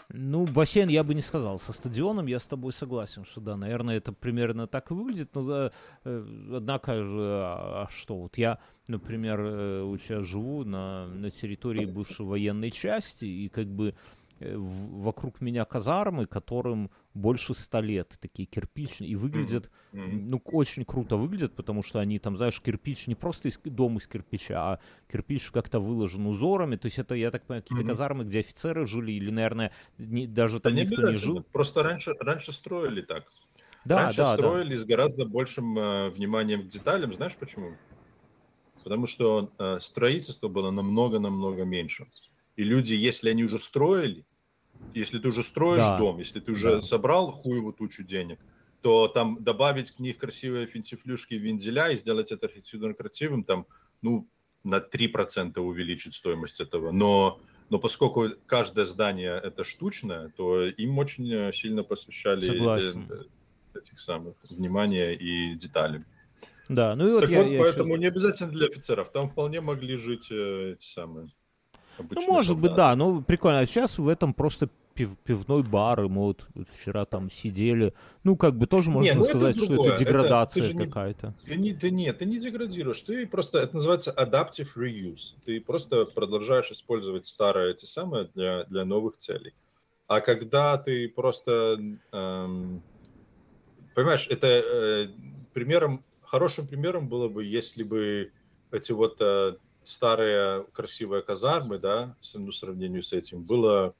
Ну, бассейн я бы не сказал. Со стадионом я с тобой согласен, что да, наверное, это примерно так и выглядит. Но, э, однако же, а, а что? Вот я, например, э, сейчас живу на, на территории бывшей военной части, и как бы э, вокруг меня казармы, которым больше ста лет, такие кирпичные, и выглядят ну, очень круто выглядят, потому что они там, знаешь, кирпич не просто из, дом из кирпича, а кирпич как-то выложен узорами. То есть это, я так понимаю, какие-то казармы, где офицеры жили, или, наверное, не- даже Да там не никто не обязательно. жил. Просто раньше, раньше строили так. Да, Раньше да, да. строили с гораздо большим э, вниманием к деталям. Знаешь почему? Потому что э, строительство было намного-намного меньше. И люди, если они уже строили, если ты уже строишь Да. дом, если ты уже Да. собрал хуеву тучу денег, то там добавить к них красивые финтифлюшки вензеля и сделать это архитектурно красивым, там, ну, на 3% увеличить стоимость этого. Но, но поскольку каждое здание это штучное, то им очень э, сильно посвящали э, Согласен. э, этих самых внимания и деталей. Да, ну и вот так я, вот, я поэтому ещё- не обязательно для офицеров. Там вполне могли жить э, эти самые. Ну, обычные может быть, солдаты. да, ну, прикольно. А сейчас в этом просто пив- пивной бар, и мы вот вчера там сидели. Ну, как бы тоже можно ну это сказать, что другое. это Это- деградация не- какая-то. Ты не, ты нет, ты не деградируешь, ты просто, это называется adaptive reuse. Ты просто продолжаешь использовать старые эти самые для, для новых целей. А когда ты просто, эм, понимаешь, это э, примером, хорошим примером было бы, если бы эти вот э, старые красивые казармы, да, ну, в сравнении с этим, было,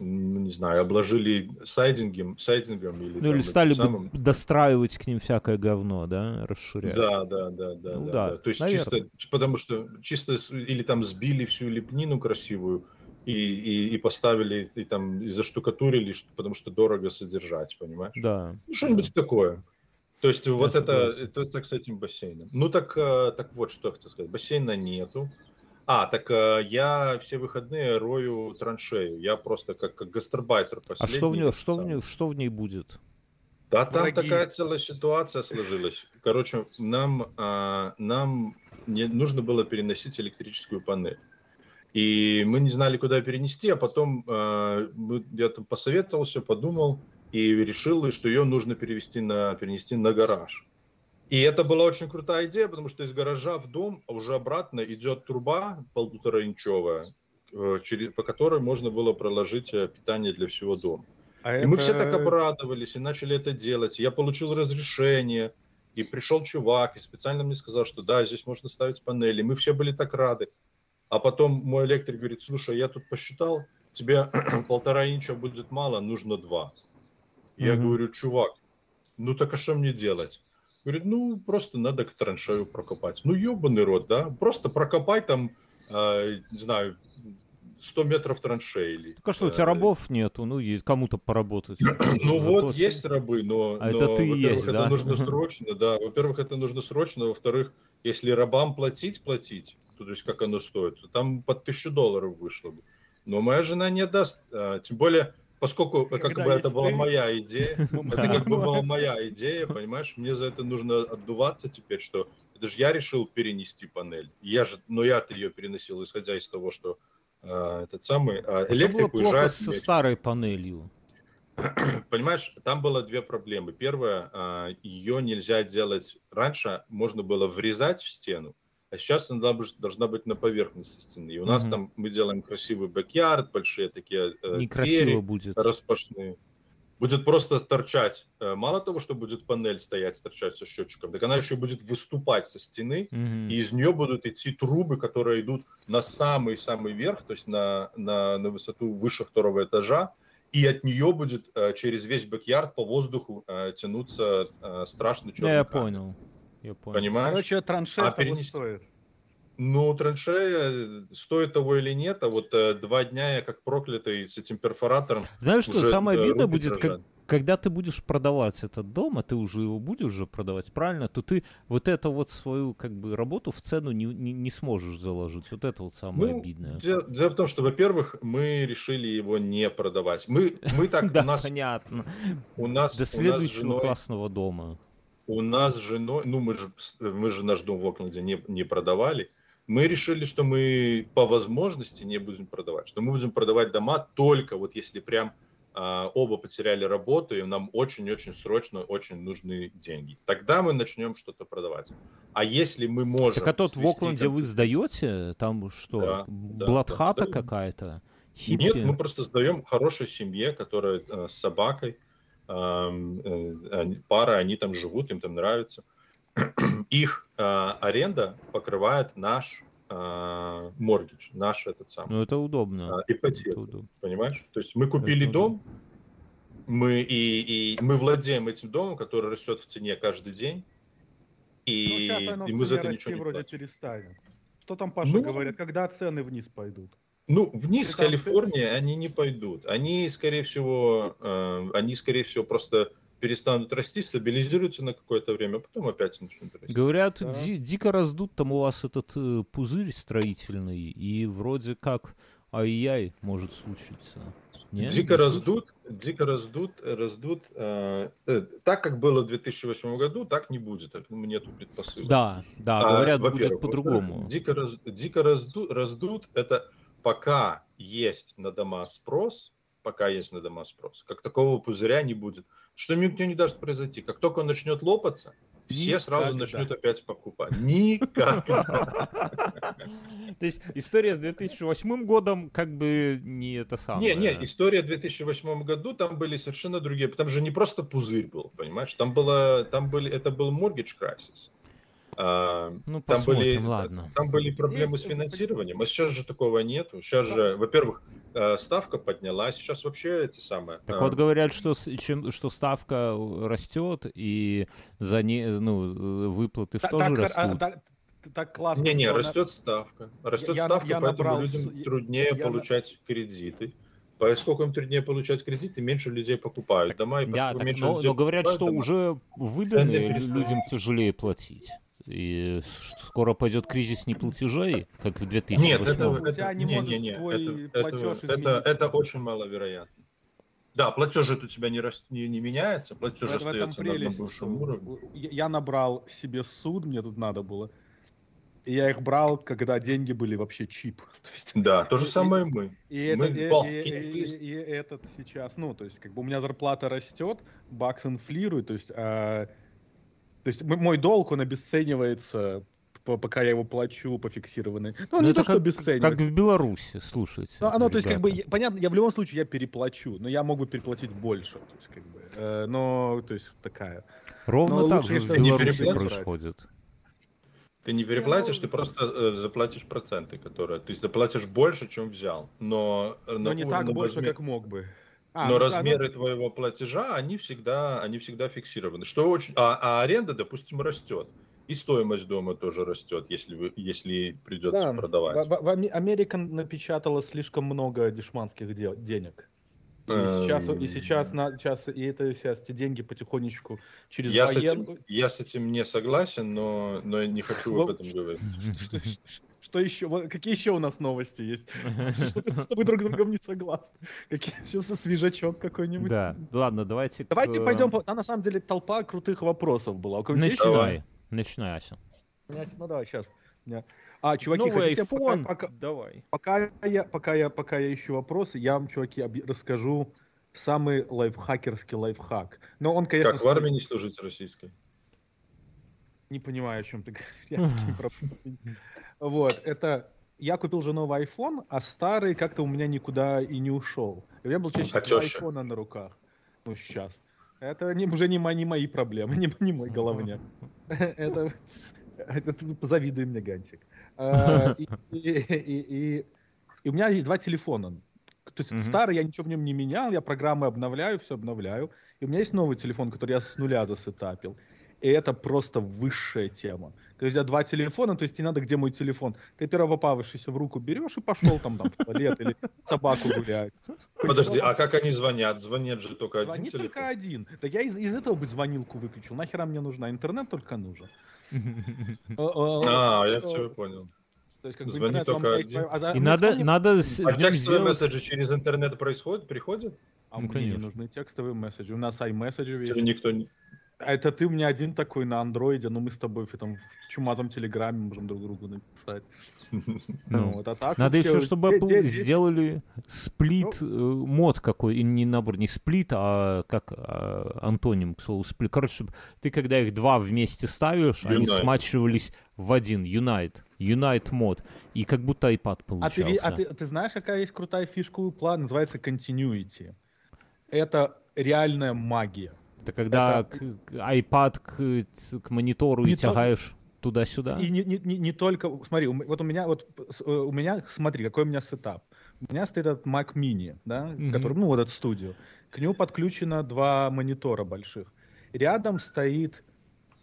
м, не знаю, обложили сайдингом, сайдингом или, Ну, там или стали бы самым- достраивать к ним всякое говно, да, расширять. да, да, да, да, Ну да, да, да. То есть наверно. чисто, потому что чисто или там сбили всю лепнину красивую и, и, и поставили, и там и заштукатурили, потому что дорого содержать, понимаешь? Да. Ну, что-нибудь такое. То есть вот это, согласен. это так с этим бассейном. Ну так, э, так вот, что я хотел сказать. Бассейна нету. А, так э, я все выходные рою траншею. Я просто как, как гастарбайтер А последний. что в ней, что в ней, что в ней будет? Да, там Враги. такая целая ситуация сложилась. Короче, нам, а, нам не нужно было переносить электрическую панель. И мы не знали, куда перенести, а потом а, мы- я там посоветовался, подумал и решил, что ее нужно перевести на, перенести на гараж. И это была очень крутая идея, потому что из гаража в дом уже обратно идет труба полутораинчевая, э, через, по которой можно было проложить э, питание для всего дома. А И мы все так это- обрадовались и начали это делать. Я получил разрешение, и пришел чувак и специально мне сказал, что да, здесь можно ставить панели. Мы все были так рады. А потом мой электрик говорит, слушай, я тут посчитал, тебе полтора инча будет мало, нужно два. Я Мгм. говорю, чувак, ну так а что мне делать? Говорит, ну просто надо к траншею прокопать. Ну ебаный рот, да? Просто прокопай там, э, не знаю, 100 метров траншеи. или, Так а что, у э, тебя рабов нету, ну, и кому-то поработать. ну вот, все- есть рабы, но, А но, это ты есть, это да? нужно срочно, да. Во-первых, это нужно срочно, во-вторых, если рабам платить, платить, то есть как оно стоит, то там под тысячу долларов вышло бы. Но моя жена не даст, а, тем более, поскольку как Когда бы это была ты, моя идея, Ну, это как бы была моя идея, понимаешь, мне за это нужно отдуваться теперь, что это же я решил перенести панель, я же, но я-то ее переносил, исходя из того, что а, этот самый а, было электрик плохо уезжает со старой панелью? Понимаешь, там было две проблемы. Первая, а, ее нельзя делать. Раньше можно было врезать в стену, а сейчас она должна быть- на поверхности стены. И у нас Мгм. там мы делаем красивый бэк-ярд, большие такие э, Некрасиво двери будет. распашные. Будет просто торчать. Э, Мало того, что будет панель стоять, торчать со счетчиком, так она еще будет выступать со стены, Мгм. и из нее будут идти трубы, которые идут на самый-самый верх, то есть на, на, на высоту выше второго этажа, и от нее будет э, через весь бэк-ярд по воздуху э, тянуться э, страшно черный я понял. Я понял. Понимаешь? Короче, траншея А того перенести- стоит. Ну, траншея, стоит того или нет, а вот э, два дня я как проклятый с этим перфоратором. Знаешь, что самое обидное будет, как- когда ты будешь продавать этот дом, а ты уже его будешь же продавать, правильно, то ты вот эту вот свою как бы работу в цену не, не, не сможешь заложить. Вот это вот самое Ну, обидное. Дело, дело в том, что, во-первых, мы решили его не продавать. Мы, мы так, Да, у нас, понятно. у нас, До следующего классного дома. У нас с женой, ну мы же, мы же наш дом в Окленде не, не продавали. Мы решили, что мы по возможности не будем продавать, что мы будем продавать дома только вот если прям а, оба потеряли работу и нам очень-очень срочно очень нужны деньги. Тогда мы начнем что-то продавать. А если мы можем... Так а тот в Окленде вы концы- сдаете? Там что, Да, да, блатхата да, какая-то? Нет, мы просто сдаем хорошей семье, которая э, с собакой, э, они- пара, они там живут, им там нравится. Их э, аренда покрывает наш э, моргидж, наш этот самый, Ну это удобно. э, Это ипотеку, удобно. понимаешь? То есть мы купили Это дом, мы, и, и мы владеем этим домом, который растет в цене каждый день, Ну, и, оно и мы за это ничего не вроде платим. перестанет. Что там Паша Ну, говорит, когда цены вниз пойдут? Ну, вниз Ты там Калифорнии они не пойдут. Они, скорее всего, э, они, скорее всего, просто перестанут расти, стабилизируются на какое-то время, а потом опять начнут расти. Говорят, Да. ди- дико раздут там у вас этот э, пузырь строительный, и вроде как ай-яй может случиться. Не? Дико Не раздут, дико раздут, раздут. э, э, так, как было в 2008 году, так не будет. Так, ну, Нету предпосылок. Да, да, А, говорят, будет по-другому. Дико, раз- дико разду- раздут, это пока есть на дома спрос, пока есть на дома спрос, как такого пузыря не будет. Что никто не даст произойти. Как только он начнет лопаться, все сразу Никогда. начнут опять покупать. Никогда. То есть история с 2008 годом как бы не это самое. Не, не, история в 2008 году, там были совершенно другие. Там же не просто пузырь был, понимаешь? Там было, там были, это был mortgage crisis. А, Ну, Там посмотрим, были, ладно. там были проблемы с Здесь, э, финансированием, а сейчас же такого нету. Сейчас же, во-первых, э, ставка поднялась, сейчас вообще эти самые. Так э, вот говорят, что, с- чем, что ставка растет, и за не, ну, э, выплаты Та- тоже так, а, растут. так- так классно. Не-не, что она- растет ставка. Растет Я- ставка, я поэтому набрал людям с- я- труднее я получать кредиты. Поскольку им труднее получать кредиты, меньше людей покупают дома, и Да, поскольку так, меньше но, людей но говорят, покупают что дома, уже выданные людям тяжелее платить. И скоро пойдет кризис неплатежей, как в 2008 Нет, это, это, не не, не, это, платеж это, это, это очень маловероятно. Да, платеж у тебя не, рас- не, не меняется, платеж В- в остается на одном прелесть. бывшем уровне. Я набрал себе суд, мне тут надо было. И я их брал, когда деньги были вообще чип. То есть, Да, то же И- самое мы. и, Мы это, и, балки и- и- есть. и этот сейчас, ну, то есть, как бы у меня зарплата растет, бакс инфлирует, то есть, а, то есть мой долг, он обесценивается, по- пока я его плачу по фиксированной. Ну, Ну, не это то, что как, обесценивается. как в Беларуси, слушайте. Ну, оно, то есть, как бы, ребята. я- понятно, я в любом случае я переплачу, но я могу переплатить больше, то есть, как бы, э, но, то есть, такая. Ровно но так лучше, же в Беларуси происходит. Ты не переплатишь, ты просто э, заплатишь проценты, которые... Ты заплатишь больше, чем взял. Но, э, Но на не уровне так больше, размер- как мог бы. А, но ну да, размеры твоего платежа, они всегда, они всегда фиксированы. Что очень... а, а аренда, допустим, растет. И стоимость дома тоже растет, если, вы, если придется Да, продавать. В, в- в Аме- Америка напечатала слишком много дешманских де- денег. И сейчас, и сейчас, на, сейчас, и это сейчас эти деньги потихонечку через Я с, воен- этим, я с этим не согласен, но, но я не хочу об этом говорить. Что, еще? Какие еще у нас новости есть? Что, ты- что мы друг с другом не согласны? Какие со- свежачок какой-нибудь? Да, ладно, давайте. к- Давайте пойдем. по- Там на самом деле толпа крутых вопросов была. У? Начинай. Начинай, Ася. Ну давай, сейчас. А, чуваки, Новый хотите, пока- iPhone. пока- Давай. Пока я, пока я, пока я ищу вопросы, я вам, чуваки, расскажу самый лайфхакерский лайфхак. Но он, конечно, Как в армии не служить российской? не понимаю, о чем ты говоришь. Вот, это... Я купил же новый iPhone, а старый как-то у меня никуда и не ушел. У меня был чаще теща? айфона на руках. Ну, сейчас. Это не, уже не, мо- не мои проблемы, не, не мой головняк. Это... это Позавидуй мне, Гантик. А, И и- и- и- у меня есть два телефона. То есть старый я ничего в нем не менял, я программы обновляю, все обновляю. И у меня есть новый телефон, который я с нуля засетапил. И это просто высшая тема. То есть у тебя два телефона, то есть не надо, где мой телефон. Ты первопопавшийся в руку берешь и пошел там, там в туалет или собаку гулять. Подожди, а как они звонят? Звонят же только один Звонит телефон. только один. Да я из, из этого бы звонилку выключил. Нахера мне нужна? Интернет только нужен. А, я все понял. То есть, как бы звонит интернет вам только один. а за- И ну, надо, надо с- А текстовые сделать- месседжи через интернет происходят, приходят? А Ну, мне не нужны текстовые месседжи. У нас iMessage Тебе есть. никто не... А это ты у меня один такой на андроиде, но мы с тобой в этом в чумазом телеграме можем друг другу написать. Ну, вот, а так Надо еще, чтобы Apple де- де- сделали сплит э, мод какой, и не набор, не сплит, а как а, антоним, к слову, сплит. Короче, чтобы ты, когда их два вместе ставишь, они смачивались в один, Unite, Unite мод, и как будто iPad А ты, получался. а ты, ты знаешь, какая есть крутая фишка у Apple? Называется Continuity. Это реальная магия. Это когда это- к- iPad к, к монитору Не и то- тягаешь туда-сюда. И не, не, не, не только... Смотри, вот у меня, вот, э, у меня, смотри, какой у меня сетап. У меня стоит этот Mac Mini, да, Мгм. который, ну, вот этот студию. К нему подключено два монитора больших. Рядом стоит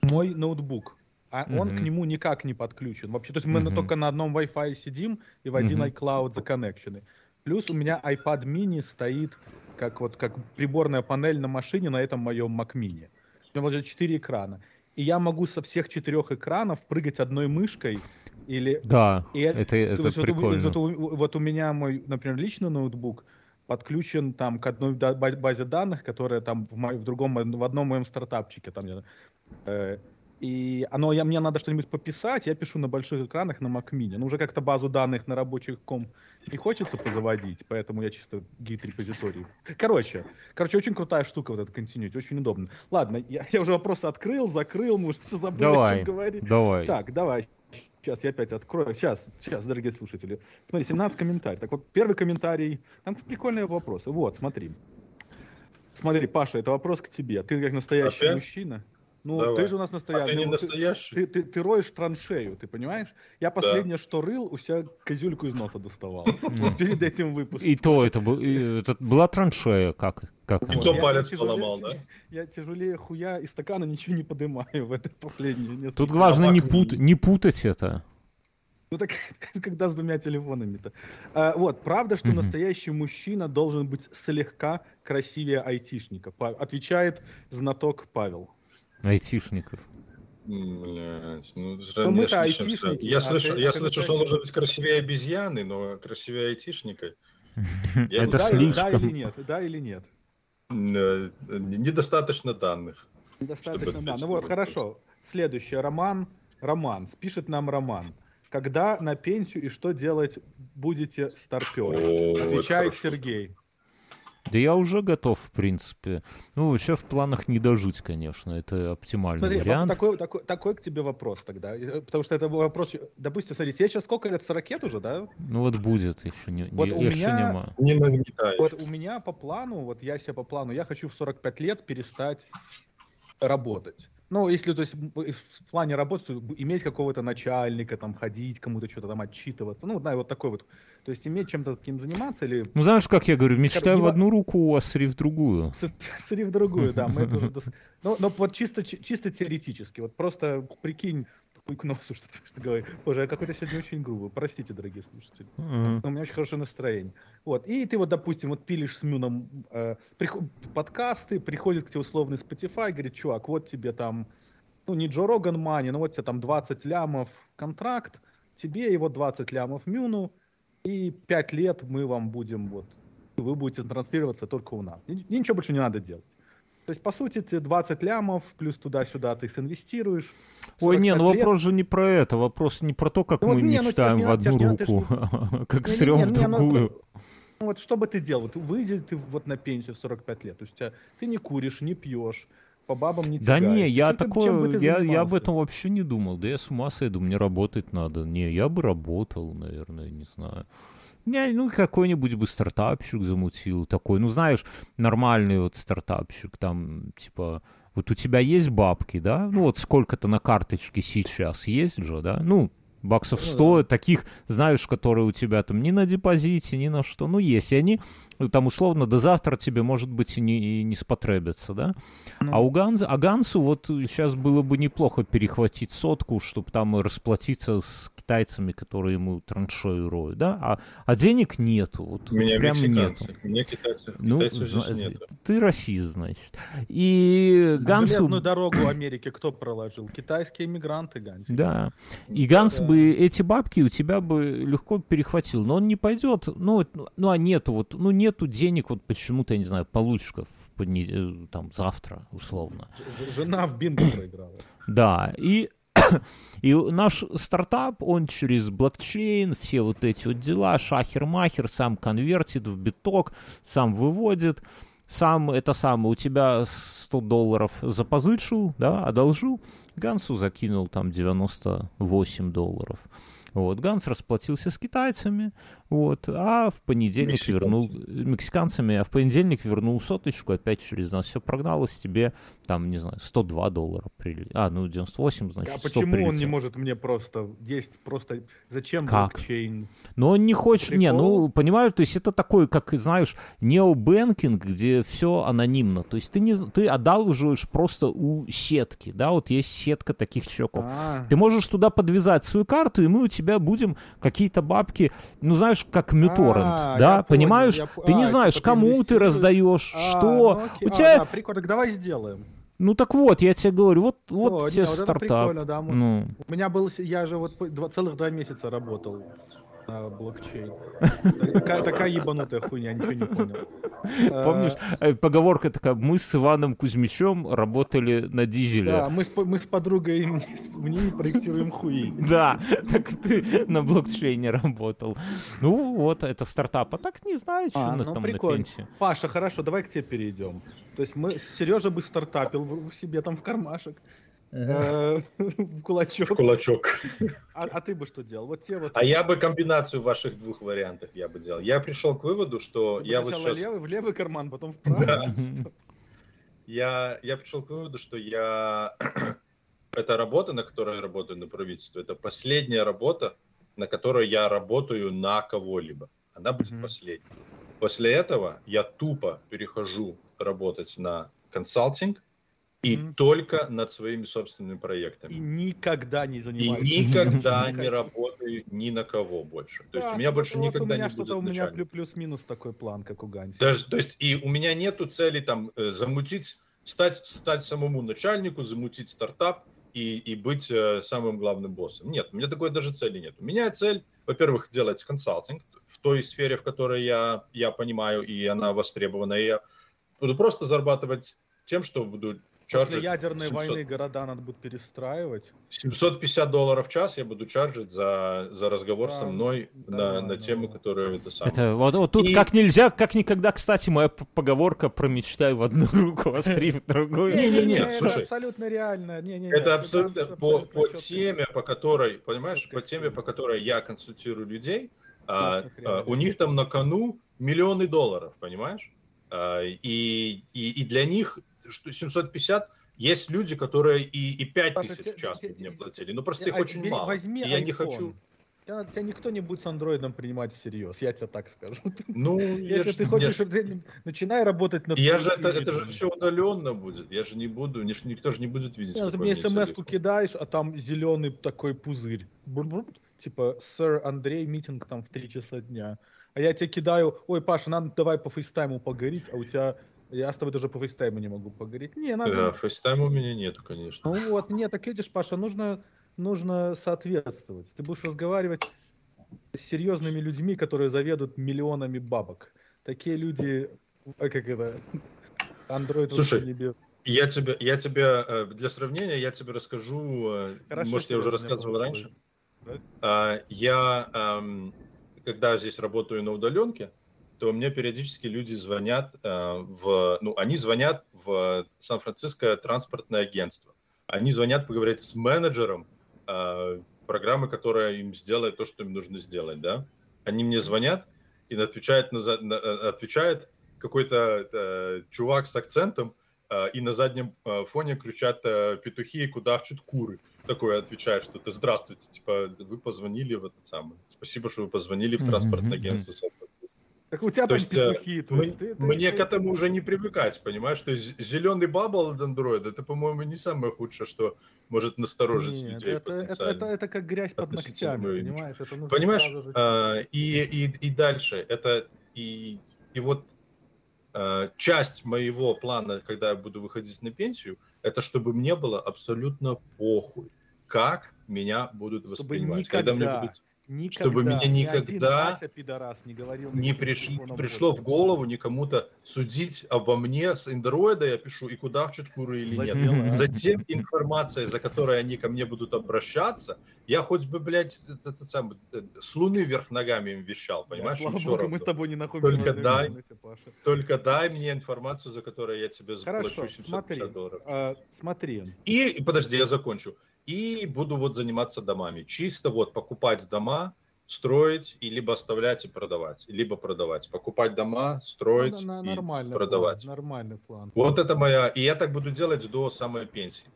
мой ноутбук, а он Мгм. к нему никак не подключен. Вообще, то есть мы Мгм. только на одном Wi-Fi сидим и в один Мгм. iCloud законнекчены. Плюс у меня iPad mini стоит как вот как приборная панель на машине на этом моем Mac mini. У меня вот четыре экрана. И я могу со всех четырех экранов прыгать одной мышкой или Да, и это, то это вот у- прикольно. Вот у, вот у меня мой, например, личный ноутбук подключен там к одной базе данных, которая там в, мо- в другом, в одном моем стартапчике там. Э, и оно, я, мне надо что-нибудь пописать, я пишу на больших экранах на Mac Mini. Ну, уже как-то базу данных на рабочих ком не хочется позаводить, поэтому я чисто гид репозиторий. Короче, короче, очень крутая штука вот эта Continuity, очень удобно. Ладно, я, я уже вопросы открыл, закрыл, мы уже все забыли, о Давай, чем говорить. давай. Так, давай. Сейчас я опять открою. Сейчас, сейчас, дорогие слушатели. Смотри, 17 комментариев. Так вот, первый комментарий. Там прикольные вопросы. Вот, смотри. Смотри, Паша, это вопрос к тебе. Ты как настоящий Опять? мужчина. Ну, Давай. ты же у нас А настоящий. ты не Ну, ты- настоящий? ты, ты, ты роешь траншею, ты понимаешь? Я последнее, что рыл, у себя козюльку из носа доставал. Вот перед этим выпуском. И то это, был- и это была траншея, как, как И то палец я тяжелее- поломал, да? Я тяжелее хуя из стакана ничего не поднимаю в это последнее несколько Тут важно не, пут- не путать это. Ну так когда с двумя телефонами-то. А, вот, правда, что Мгм. настоящий мужчина должен быть слегка красивее айтишника. Отвечает знаток Павел. Айтишников. Блядь, ну, Ну, ранее слышим, что- айтишники, Я а слышу, ты- я слышу, что он должен быть красивее обезьяны, но красивее айтишника. Я Это не да, или- слишком. нет? Да или нет? Э, Недостаточно данных. Недостаточно, Чтобы да. ответить Ну вот, хорошо. Следующий. Роман. Роман. Пишет нам Роман. Когда на пенсию и что делать будете старперы? Отвечает. Сергей. Да я уже готов, в принципе. Ну, вообще в планах не дожить, конечно. Это оптимальный Смотри, вариант. такой, такой, такой к тебе вопрос тогда. Э, Потому что это вопрос... Допустим, смотри, тебе сейчас сколько лет? 40 лет уже, да? Ну вот будет еще не, Вот не- у еще меня-. Не нагнетай. Вот у меня по плану, вот я себе по плану, я хочу в 45 лет перестать работать. Ну, если, то есть, в плане работы, то иметь какого-то начальника, там, ходить, кому-то что-то там отчитываться. Ну, да, вот такой вот. То есть, иметь чем-то таким заниматься или Ну знаешь, как я говорю, мечтай не в одну руку, а сри в другую. сри в другую, да. Мы это уже дос- Ну, но вот чисто, чи- чисто теоретически. Вот просто прикинь, хуй к носу, что, что говорю. Боже, я какой-то сегодня очень грубый. Простите, дорогие слушатели. Мгм. Но у меня очень хорошее настроение. Вот. И ты вот, допустим, вот пилишь с Мюном э, приход- подкасты, приходит к тебе условный Spotify, говорит, чувак, вот тебе там, ну не Джо Роган Мани, но вот тебе там 20 лямов контракт, тебе его 20 лямов Мюну, и 5 лет мы вам будем вот, вы будете транслироваться только у нас. И ничего больше не надо делать. То есть, по сути, ты 20 лямов, плюс туда-сюда ты инвестируешь. Ой, не, ну 45 лет- вопрос же не про это, вопрос не про то, как Ну вот мы не, ну, мечтаем ж в не одну не руку, а как срем в не, ну, другую. Ну вот что бы ты делал? Вот выйди ты вот на пенсию в 45 лет. То есть тебя- ты не куришь, не пьешь, по бабам не Да не, тягаешь. я ты- такое, ты я, я об этом вообще не думал. Да я с ума сойду, мне работать надо. Не, я бы работал, наверное, не знаю. Ну, какой-нибудь бы стартапщик замутил такой. Ну, знаешь, нормальный вот стартапщик, там, типа, вот у тебя есть бабки, да? Ну, вот сколько-то на карточке сейчас есть же, да? Ну, баксов Ну да. 100, таких, знаешь, которые у тебя там ни на депозите, ни на что. Ну, есть, и они, ну, там, условно, до завтра тебе, может быть, и не, и не спотребятся, да? Ну, А у Ганс, а Гансу вот сейчас было бы неплохо перехватить сотку, чтобы там расплатиться с китайцами, которые ему траншею роют, да? А, а денег нету, вот У меня прям мексиканцы. нету. У меня китайцев, Ну, китайцев здесь зна- нет. ты расист, значит. И Гансу... Железную дорогу Америки кто проложил? Китайские иммигранты, Ганс. Да. И Ганс Да. бы эти бабки у тебя бы легко перехватил. Но он не пойдет. Ну, ну, ну, а нету вот, ну, нету денег, вот почему-то, я не знаю, получишь-ка в понед- э, там завтра, условно. Ж- Жена в бинго проиграла. Да, и, и наш стартап, он через блокчейн, все вот эти вот дела, шахер-махер, сам конвертит в биток, сам выводит, сам это самое, у тебя 100 долларов запозычил, да, одолжил, Гансу закинул там 98 долларов. Вот, Ганс расплатился с китайцами, вот, а в понедельник Мексиканцами. вернул мексиканцами, а в понедельник вернул соточку, опять через нас все прогналось, тебе там, не знаю, 102 доллара прилетело. А, ну 98, значит, А 100 почему он не может мне просто есть просто зачем Как? блокчейн? Но он не хочет, не, Прикол. ну, понимаю, то есть это такой, как, знаешь, необэнкинг, где все анонимно, то есть ты, не, ты одалживаешь просто у сетки, да, вот есть сетка таких чуваков. А, Ты можешь туда подвязать свою карту, и мы у тебя будем какие-то бабки, ну знаешь, как мюторрент, А, да, я понял, понимаешь? я Ты не а, знаешь, типа кому ты раздаешь, а, что. ну у А, тебя, да, прикольно, давай сделаем. ну так вот, я тебе говорю, вот, вот О, тебе не, вот это стартап. прикольно, да, Ну, У меня был, я же вот два, целых два месяца работал на блокчейн. Такая, такая ебанутая хуйня, ничего не понял. помнишь, э, поговорка такая, мы с Иваном Кузьмичем работали на дизеле. Да, мы с, мы с подругой мне- проектируем хуи. Да, так ты на блокчейне работал. Ну вот, это стартап. А так не знаю, что А, у нас ну там на пенсии. Паша, хорошо, давай к тебе перейдем. То есть мы, Сережа бы стартапил в- себе там в кармашек, в кулачок. Кулачок. А, а ты бы что делал? Вот те вот. А я бы комбинацию ваших двух вариантов я бы делал. Я пришел к выводу, что ты бы я вот сейчас... левый, в левый карман, потом в правый. Я, я пришел к выводу, что я... Эта работа, на которой я работаю на правительстве, это последняя работа, на которой я работаю на кого-либо. Она будет последней. После этого я тупо перехожу работать на консалтинг и Мгм. только над своими собственными И проектами. никогда не И занимаюсь. никогда не работаю ни на кого больше. То есть Да, у меня больше никогда у меня не будет у меня плюс-минус такой план, как у Ганси. Даже, то есть и у меня нету цели там э, замутить, стать, стать самому начальнику, замутить стартап и, и быть э, самым главным боссом. Нет, у меня такой даже цели нет. У меня цель, во-первых, делать консалтинг в той сфере, в которой я, я понимаю, и она востребована. И я буду просто зарабатывать тем, что буду чаржить... После ядерной 700... войны города надо будет перестраивать. 750 долларов в час я буду чаржить за, за разговор да, со мной да, на, да, на тему, да. которую это самое. Это, вот, вот тут И... как нельзя, как никогда, кстати, моя поговорка про мечтай в одну руку, а сри в другую. Не-не-не, это абсолютно реально. Не, не, это абсолютно по, по теме, по которой, понимаешь, по теме, по которой я консультирую людей, а, а, у них там на кону миллионы долларов, понимаешь? А, и, и, и для них что 750 есть люди, которые и, и 5 Паша, тысяч в час мне платили, но просто их очень мало. Возьми я не хочу... Тебя, тебя никто не будет с андроидом принимать всерьез, я тебе так скажу. Ну, если ты хочешь, я... ты, начинай работать над Я же это, это же все удаленно будет. Я же не буду, никто же не будет видеть. Нет, ты мне смс-ку кидаешь, а там зеленый такой пузырь. Типа, сэр Андрей, meeting там в 3 часа дня. А я тебе кидаю, ой, Паша, надо давай по FaceTime'у поговорить, а у тебя я с тобой даже по фейстайму не могу поговорить. Не, надо... Да, FaceTime'а у меня нету, конечно. Ну вот, нет, так видишь, Паша, нужно, нужно соответствовать. Ты будешь разговаривать с серьезными людьми, которые заведут миллионами бабок. Такие люди, как это, Android Слушай, не бьет. Я тебе, я тебе, э, для сравнения, я тебе расскажу, э, Хорошо, может, я уже рассказывал раньше. Да? А, я, когда здесь работаю на удаленке, то мне периодически люди звонят э, в, ну, они звонят в Сан-Франциско транспортное агентство. Они звонят поговорить с менеджером э, программы, которая им сделает то, что им нужно сделать, да. Они мне звонят и отвечает, на, на, э, отвечает какой-то э, чувак с акцентом, э, и на заднем э, фоне кричат э, петухи и кудахчут куры. Такое отвечает, что ты здравствуйте, типа вы позвонили в этот самый. Спасибо, что вы позвонили в транспортное агентство Сан-Франциско. Так у тебя то там есть, э, петухи. То есть, ты, мне ты... к этому уже не привыкать, понимаешь? То есть зеленый бабл от андроида, это, по-моему, не самое худшее, что может насторожить Нет, людей это, это, это, это как грязь под ногтями, понимаешь? Это понимаешь? А, и, и, и дальше, это и, и вот а, часть моего плана, когда я буду выходить на пенсию, это чтобы мне было абсолютно похуй, как меня будут воспринимать. Когда мне будут Никогда, чтобы меня никогда ни пидорас не, говорил не приш, пришло в голову никому-то судить обо мне с андроида, я пишу, и куда в куры или нет. Затем информация, за которой они ко мне будут обращаться, я хоть бы, блядь, это, это сам, э, с луны вверх ногами им вещал, понимаешь? Да, слава богу, мы с тобой не находимся только дай, Паша. Только дай мне информацию, за которую я тебе заплачу Хорошо, 750 смотри, долларов. Э, смотри. И, подожди, я закончу и буду вот заниматься домами. Чисто вот покупать дома, строить и либо оставлять и продавать, либо продавать. Покупать дома, строить ну, и нормальный продавать. План, нормальный план. Вот это моя... И я так буду делать до самой пенсии.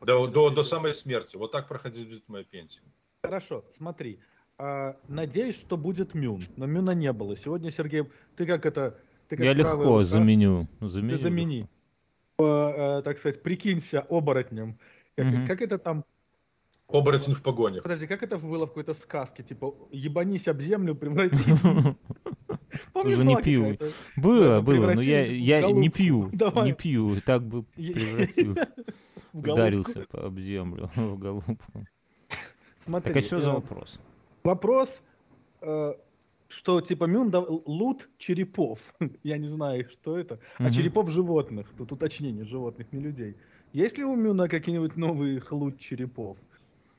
До, до, до самой смерти. Вот так проходить будет моя пенсия. Хорошо, смотри. А, надеюсь, что будет Мюн. Но Мюна не было. Сегодня, Сергей, ты как это... Ты как я легко рука, заменю. заменю. Ты замени. По, э, так сказать, прикинься оборотнем как, угу. как это там? Оборотень в погонях. Подожди, как это было в какой-то сказке? Типа, ебанись об землю, превратись Уже не пью. Было, было, но я, не пью. Не пью, так бы превратился. Ударился об землю в голубку. Смотри. Так а что за э, вопрос? Вопрос, э, что типа Мюн дал лут черепов. Я не знаю, что это. А черепов животных. Тут уточнение животных, не людей. Есть ли у Мюна какие-нибудь новые хлуд черепов?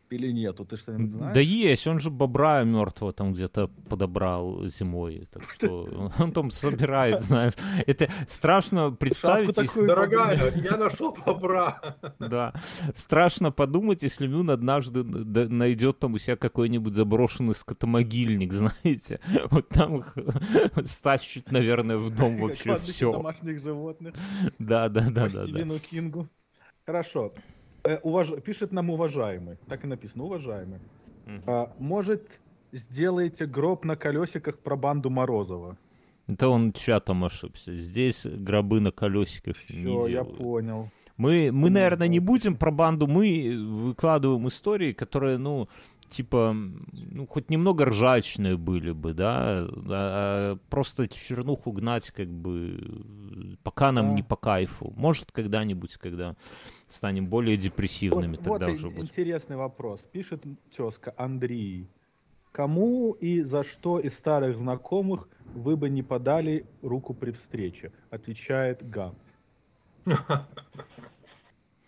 Или нету, ты что-нибудь знаешь? Да есть, он же бобра мертвого там где-то подобрал зимой, так что он там собирает, знаешь. Это страшно представить. Если... Дорогая, я нашел бобра. Да, страшно подумать, если Мюн однажды найдет там у себя какой-нибудь заброшенный скотомогильник, знаете. Вот там их стащит, наверное, в дом вообще все. домашних животных. Да, да, да, да. Стивену Кингу. Хорошо. Э, уваж... Пишет нам уважаемый. Так и написано, уважаемый. Угу. А, может, сделаете гроб на колесиках про банду Морозова? Это он чатом ошибся. Здесь гробы на колесиках Все, не делают. я понял. Мы, мы, наверное, не будем про банду, мы выкладываем истории, которые, ну, типа, ну, хоть немного ржачные были бы, да, а просто чернуху гнать, как бы, пока нам да. не по кайфу. Может, когда-нибудь, когда станем более депрессивными, вот, тогда вот уже будет. интересный вопрос. Пишет тезка Андрей. Кому и за что из старых знакомых вы бы не подали руку при встрече? Отвечает Ганс.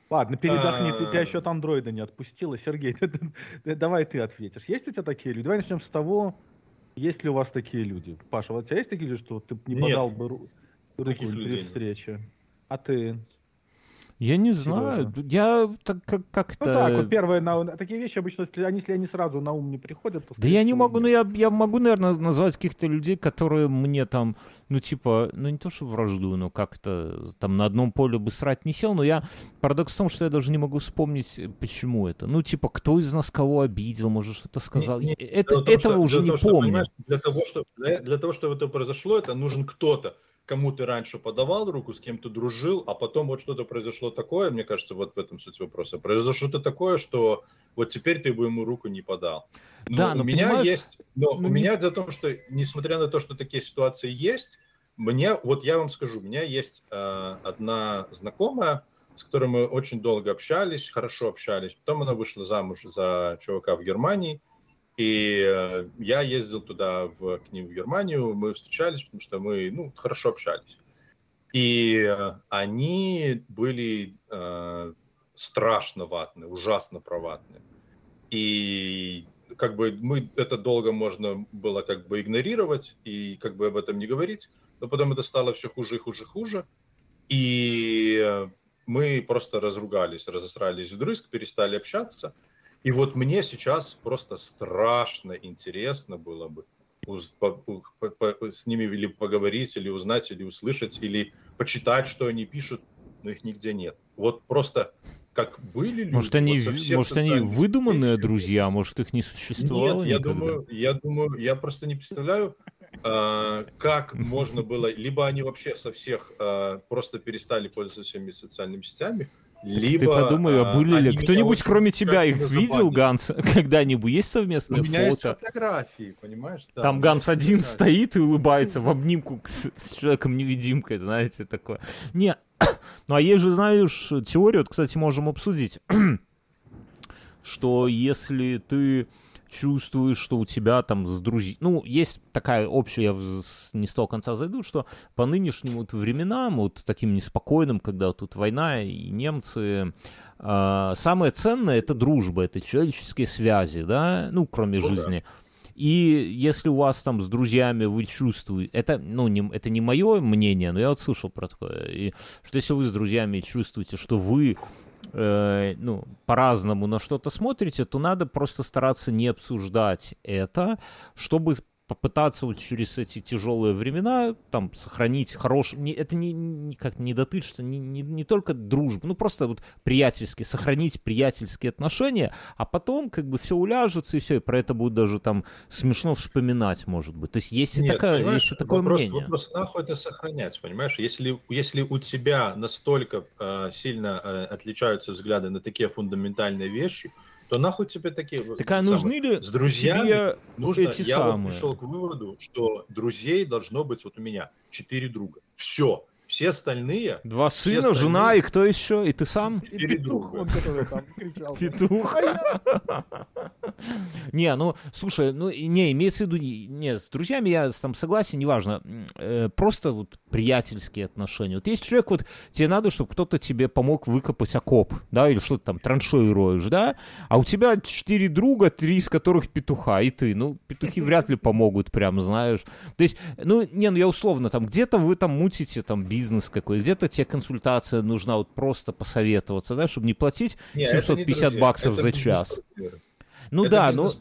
Ладно, передохни, ты тебя еще от андроида не отпустила. Сергей, давай ты ответишь. Есть у тебя такие люди? Давай начнем с того, есть ли у вас такие люди. Паша, вот у тебя есть такие люди, что ты не подал бы руку при встрече? А ты? Я не знаю. Я так как как-то. Ну так вот первые на такие вещи обычно, если они, если они сразу на ум не приходят, то. Да я не могу, ну я я могу, наверное, назвать каких-то людей, которые мне там, ну типа, ну не то что вражду, но как-то там на одном поле бы срать не сел, но я парадокс в том, что я даже не могу вспомнить, почему это. Ну типа, кто из нас кого обидел, может что-то сказал. Не, не, это том, этого что, уже не того, помню. Что, для того, что для, для того, чтобы это произошло, это нужен кто-то кому ты раньше подавал руку, с кем ты дружил, а потом вот что-то произошло такое, мне кажется, вот в этом суть вопроса, произошло что-то такое, что вот теперь ты бы ему руку не подал. Но да, но у меня есть, но ну, у меня дело в том, что несмотря на то, что такие ситуации есть, мне, вот я вам скажу, у меня есть э, одна знакомая, с которой мы очень долго общались, хорошо общались. Потом она вышла замуж за чувака в Германии. И э, я ездил туда в, к ним в Германию, мы встречались, потому что мы ну, хорошо общались. И э, они были э, страшно ватные, ужасно проватные. И как бы мы это долго можно было как бы игнорировать и как бы об этом не говорить, но потом это стало все хуже и хуже и хуже. И э, мы просто разругались, разосрались вдрызг, перестали общаться – и вот мне сейчас просто страшно интересно было бы с ними или поговорить, или узнать, или услышать, или почитать, что они пишут, но их нигде нет. Вот просто как были люди. Может, они, вот может, они выдуманные сетях, друзья, может, их не существовало Нет, я думаю, я думаю, я просто не представляю, э, как можно было, либо они вообще со всех э, просто перестали пользоваться всеми социальными сетями, либо, Ты подумай, а были ли кто-нибудь, кроме тебя, их видел, Ганс, когда-нибудь? Есть совместные фото? У меня есть фотографии, понимаешь? Да, Там Ганс один стоит и улыбается в обнимку с, с человеком-невидимкой, знаете, такое. Не, ну а есть же, знаешь, теорию, вот, кстати, можем обсудить, что если ты чувствуешь, что у тебя там с друзьями... Ну, есть такая общая, я не с того конца зайду, что по нынешним вот временам, вот таким неспокойным, когда тут война и немцы, э, самое ценное — это дружба, это человеческие связи, да, ну, кроме ну, жизни. Да. И если у вас там с друзьями вы чувствуете, это, ну, не, это не мое мнение, но я вот слышал про такое, и, что если вы с друзьями чувствуете, что вы э, ну, по-разному на что-то смотрите, то надо просто стараться не обсуждать это, чтобы попытаться вот через эти тяжелые времена там сохранить хороший, не, это не, не как не дотычется, не, не, не только дружба, ну просто вот приятельские, сохранить приятельские отношения, а потом как бы все уляжется и все, и про это будет даже там смешно вспоминать, может быть. То есть есть Нет, такая, есть такое вопрос, мнение. Вопрос нахуй это сохранять, понимаешь? Если, если у тебя настолько э, сильно э, отличаются взгляды на такие фундаментальные вещи, то нахуй тебе такие... Так а нужны ли с друзьями нужно, эти я самые? вот пришел к выводу, что друзей должно быть вот у меня четыре друга. Все. Все остальные... Два сына, остальные... жена и кто еще? И ты сам? Четыре друга. Петух. Не, ну, слушай, ну, не, имеется в виду, не, с друзьями я там согласен, неважно, э, просто вот приятельские отношения. Вот есть человек, вот тебе надо, чтобы кто-то тебе помог выкопать окоп, да, или что-то там, траншею роешь, да, а у тебя четыре друга, три из которых петуха, и ты, ну, петухи вряд ли помогут, прям, знаешь. То есть, ну, не, ну, я условно, там, где-то вы там мутите, там, бизнес какой, где-то тебе консультация нужна, вот просто посоветоваться, да, чтобы не платить не, 750 не баксов за час. Ну это да, но...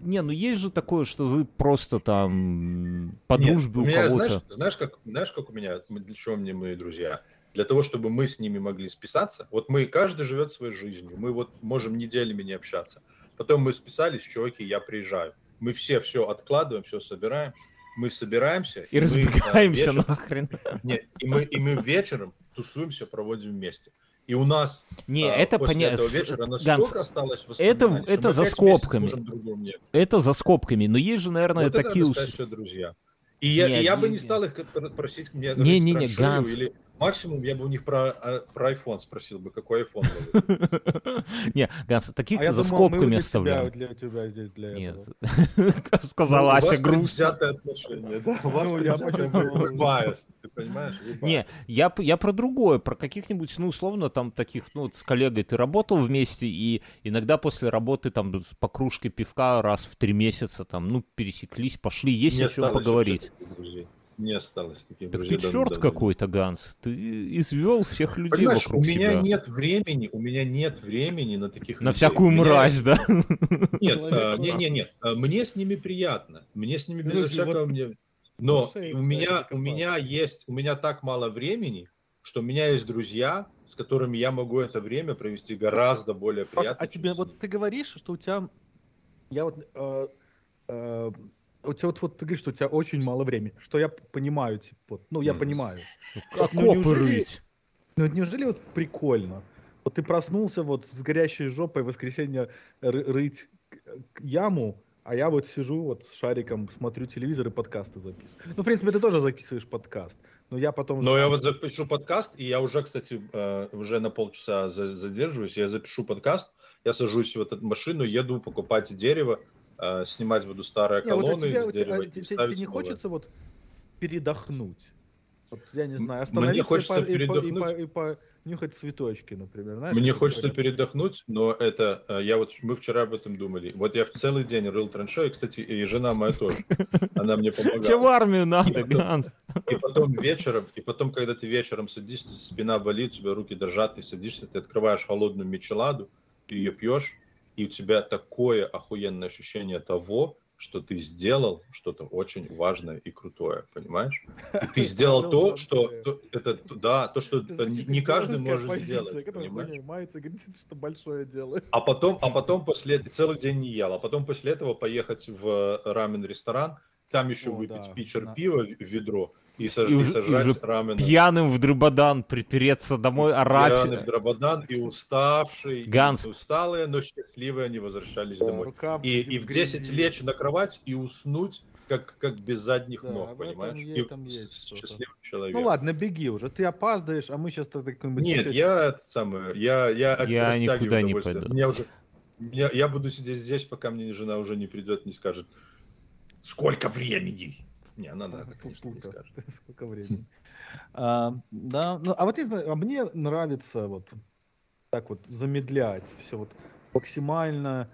Не, ну есть же такое, что вы просто там по Нет, дружбе у, меня, кого-то. Знаешь, знаешь, как, знаешь, как у меня, для чего мне мои друзья? Для того, чтобы мы с ними могли списаться. Вот мы, каждый живет своей жизнью. Мы вот можем неделями не общаться. Потом мы списались, чуваки, я приезжаю. Мы все все откладываем, все собираем. Мы собираемся. И, и разбегаемся мы, вечером, нахрен. Нет, и мы, и мы вечером тусуемся, проводим вместе. И у нас не, а, это после понятно. этого вечера настолько Ганс, осталось это, это за скобками. нет. Это за скобками. Но есть же, наверное, Вот это такие... ус- настоящие друзья. И я, Не, и я бы не, не стал их пр- просить мне Не, не, не, Ганс. или максимум я бы у них про, а, про iPhone спросил бы, какой iPhone был. Не, Ганс, таких А за скобками тебя, для тебя здесь для Нет. Сказала Ну, Ася У вас грустно. отношение, да? У вас Ну, вы biased, ты понимаешь? Не, я, п- я про другое, про каких-нибудь, ну, условно, там, таких, ну, с коллегой ты работал вместе, и иногда после работы, там, с- по кружке пивка раз в три месяца, там, ну, пересеклись, пошли, есть о чем поговорить. Не осталось таких Так друзей. ты черт какой-то, Ганс. Ты извел всех людей Понимаешь, у вокруг меня себя. нет времени, у меня нет времени на таких На людей. всякую У меня- мразь, да? Нет, а, не, прав. не, нет. а, Мне с ними приятно. Мне с ними без Слушай, всякого вот мне. Но слушай, у меня, у меня есть, у меня так мало времени, что у меня есть друзья, с которыми я могу это время провести гораздо более Паша, приятно. а чем тебе вот ты говоришь, что у тебя, я вот, э, э, у тебя вот, вот ты говоришь, что у тебя очень мало времени, что я понимаю, типа, вот, ну я Мгм. понимаю. Окопы Ну, неужели- рыть. Но неужели вот прикольно? Вот ты проснулся вот с горящей жопой в воскресенье ры- рыть яму, а я вот сижу вот с шариком, смотрю телевизор и подкасты записываю. Ну, в принципе, ты тоже записываешь подкаст, но я потом... Но я вот запишу подкаст, и я уже, кстати, э, уже на полчаса за- задерживаюсь. Я запишу подкаст, я сажусь в эту машину, еду покупать дерево, снимать буду старые Не, вот а колонны тебе, из тебя- дерева. а и тебе- тебе не новые. хочется вот передохнуть? Вот, я не знаю, мне остановиться и хочется по- и, по- и, передохнуть. по- и понюхать цветочки, например. Знаешь, Мне хочется говорят? передохнуть, но это э, я вот мы вчера об этом думали. Вот я в целый день рыл траншею, кстати, и жена моя тоже. Она мне Тебе в помогала. армию надо, потом- Ганс. И потом вечером, и потом, когда ты вечером садишься, спина болит, у тебя руки дрожат, ты садишься, ты открываешь холодную мечеладу, ты ее пьешь, и у тебя такое охуенное ощущение того, что ты сделал что-то очень важное и крутое, понимаешь? И ты сделал то, что то- это да, то, что не каждый может сделать, понимаешь? что большое дело. А потом, а потом после целый день не ел, а потом после этого поехать в рамен-ресторан, там еще выпить питчер пива в ведро и, саж- И и в- и уже рамен. Пьяным в Дрыбадан припереться домой, орать. Пьяный в Драбадан и уставший, и Ганс. усталые, но счастливые они возвращались домой. Рука И, и в 10 грязи. лечь на кровать и уснуть, как, как без задних Да, ног, понимаешь? е- И там есть счастливый человек. Ну ладно, беги уже, ты опаздываешь, а мы сейчас какой-нибудь... Нет, я это самое, я, я, от- Я никуда не пойду. Меня уже, я, я буду сидеть здесь, пока мне жена уже не придет, не скажет, сколько времени. Не, она, да, конечно, не скажет. Сколько времени. А, да, ну, а вот не знаю, а мне нравится вот так вот замедлять все вот максимально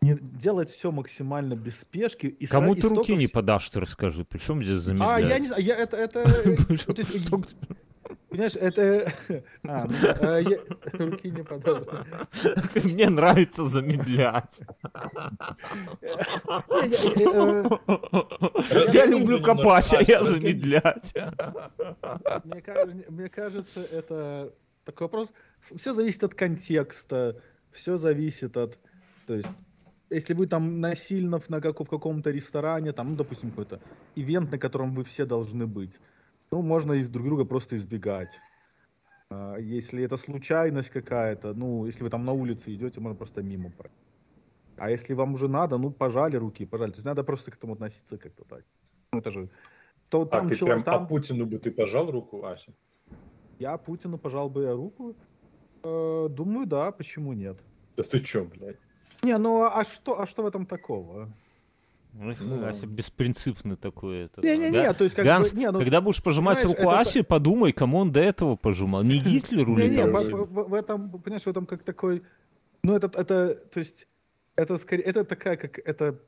не, делать все максимально без спешки. И Кому сра- и ты руки не подашь, ты расскажи. Причем здесь А, замедлять? я не знаю, я, это, это, Понимаешь, это, а, ну, а, я руки не подам. Мне нравится замедлять. Я, э, Я я люблю копать, а я замедлять. Мне, кажется, это такой вопрос. Все зависит от контекста, все зависит от, то есть, если вы там насильно в, на как, в каком-то ресторане, там, ну, допустим, какой-то ивент, на котором вы все должны быть, ну, можно из друг друга просто избегать. А, Если это случайность какая-то, ну, если вы там на улице идете, можно просто мимо пройти. А если вам уже надо, ну, пожали руки, пожали. То есть надо просто к этому относиться как-то так. Ну, это же... То, А там ты человек- прям там- по Путину бы ты пожал руку, Ася? я Путину пожал бы я руку. Э, думаю, да, почему нет? Да ты чё, блядь? Не, ну а что, а что в этом такого? Ну, Ну, Ася беспринципный такой. это, Не-не-не, да? то есть как Ганс, бы... Не, ну, когда будешь пожимать руку это- Асе, подумай, кому он до этого пожимал. Не Гитлеру ли не, не, там? в, в- этом, понимаешь, в этом как такой... Ну, это, это, то есть, это скорее, это такая, как, это,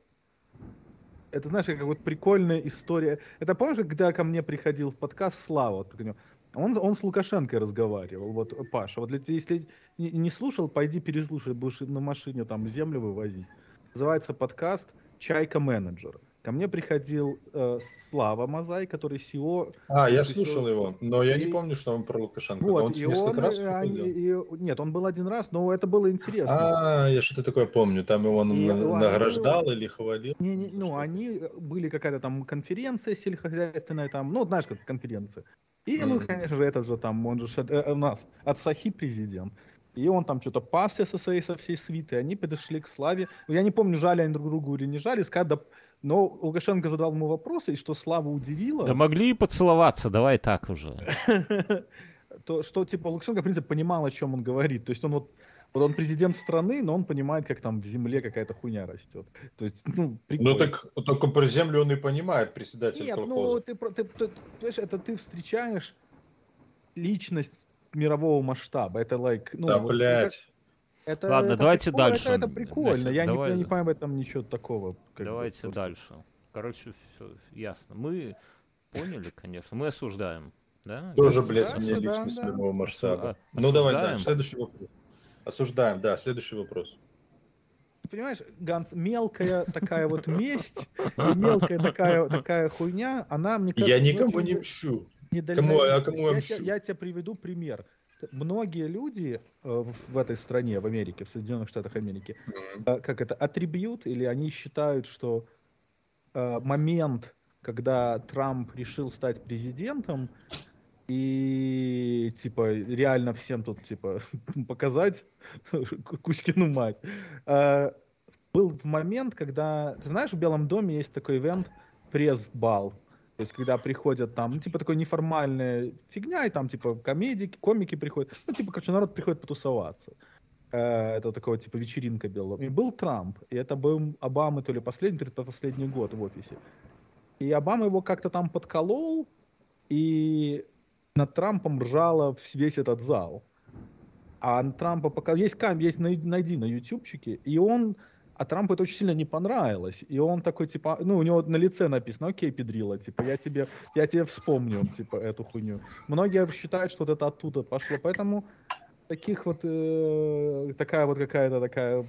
это, знаешь, как вот прикольная история. Это помнишь, когда ко мне приходил в подкаст Слава, вот, он, он с Лукашенко разговаривал, вот, Паша, вот если не, не слушал, пойди переслушай, будешь на машине там землю вывозить. Называется подкаст «Чайка менеджера». Ко мне приходил э, Слава Мазай, который SEO А, я слушал его, но я не И- помню, что он про Лукашенко. Вот, он и он, раз э, они- и- нет, он был один раз, но это было интересно. А, я что-то такое помню. Там его он И на- они- награждал или хвалил. Не, не, ну, они были какая-то там конференция сельскохозяйственная, там, ну, знаешь, как конференция. И, ну, конечно же, этот же там, он же э, у нас от Сахи президент. И он там что-то пасся со своей, со всей свитой. Они подошли к Славе. Я не помню, жали они друг другу или не жали. Сказали, да, но Лукашенко задал ему вопрос, и что Слава удивило... Да могли и поцеловаться, давай так уже. То, что, типа, Лукашенко, в принципе, понимал, о чем он говорит. То есть он вот вот он президент страны, но он понимает, как там в земле какая-то хуйня растет. То есть, ну, прикольно. Ну, так только про землю он и понимает, председатель Нет, колхоза. ну, ты, ты, ты, ты, это ты встречаешь личность мирового масштаба. Это, like, ну, да, вот, блядь. Это, Ладно, это давайте прикольно, дальше. Это, это прикольно. Дальше, я, давай, не, я не понимаю в этом ничего такого. Давайте бы, дальше. Короче, все ясно. Мы поняли, конечно. Мы осуждаем. Да? Тоже, блядь, мне личность да, мирового масштаба. А, ну, давай, да, следующий вопрос. Осуждаем, да. Следующий вопрос. Понимаешь, Ганс, мелкая такая вот месть, мелкая такая, такая хуйня, она, мне кажется... Я никому не мщу. Кому, а кому я, я, я, тебе приведу пример. Многие люди э, в этой стране, в Америке, в Соединенных Штатах Америки, mm-hmm. как это, атрибьют, или они считают, что э, момент, когда Трамп решил стать президентом, и типа реально всем тут типа показать Кузькину мать. А, был в момент, когда, ты знаешь, в Белом доме есть такой ивент пресс-бал. То есть, когда приходят там, ну, типа, такой неформальная фигня, и там, типа, комедики, комики приходят. Ну, типа, короче, народ приходит потусоваться. Э, это такого, типа, вечеринка Белого. И был Трамп. И это был Обама то ли последний, то ли последний год в офисе. И Обама его как-то там подколол, и над Трампом ржало весь этот зал. А Трампа пока есть кам, есть найди на ютубчике, и он, а Трампу это очень сильно не понравилось, и он такой типа, ну у него на лице написано, окей, педрила, типа я тебе, я тебе вспомню, типа эту хуйню. Многие считают, что вот это оттуда пошло, поэтому таких вот э, такая вот какая-то такая.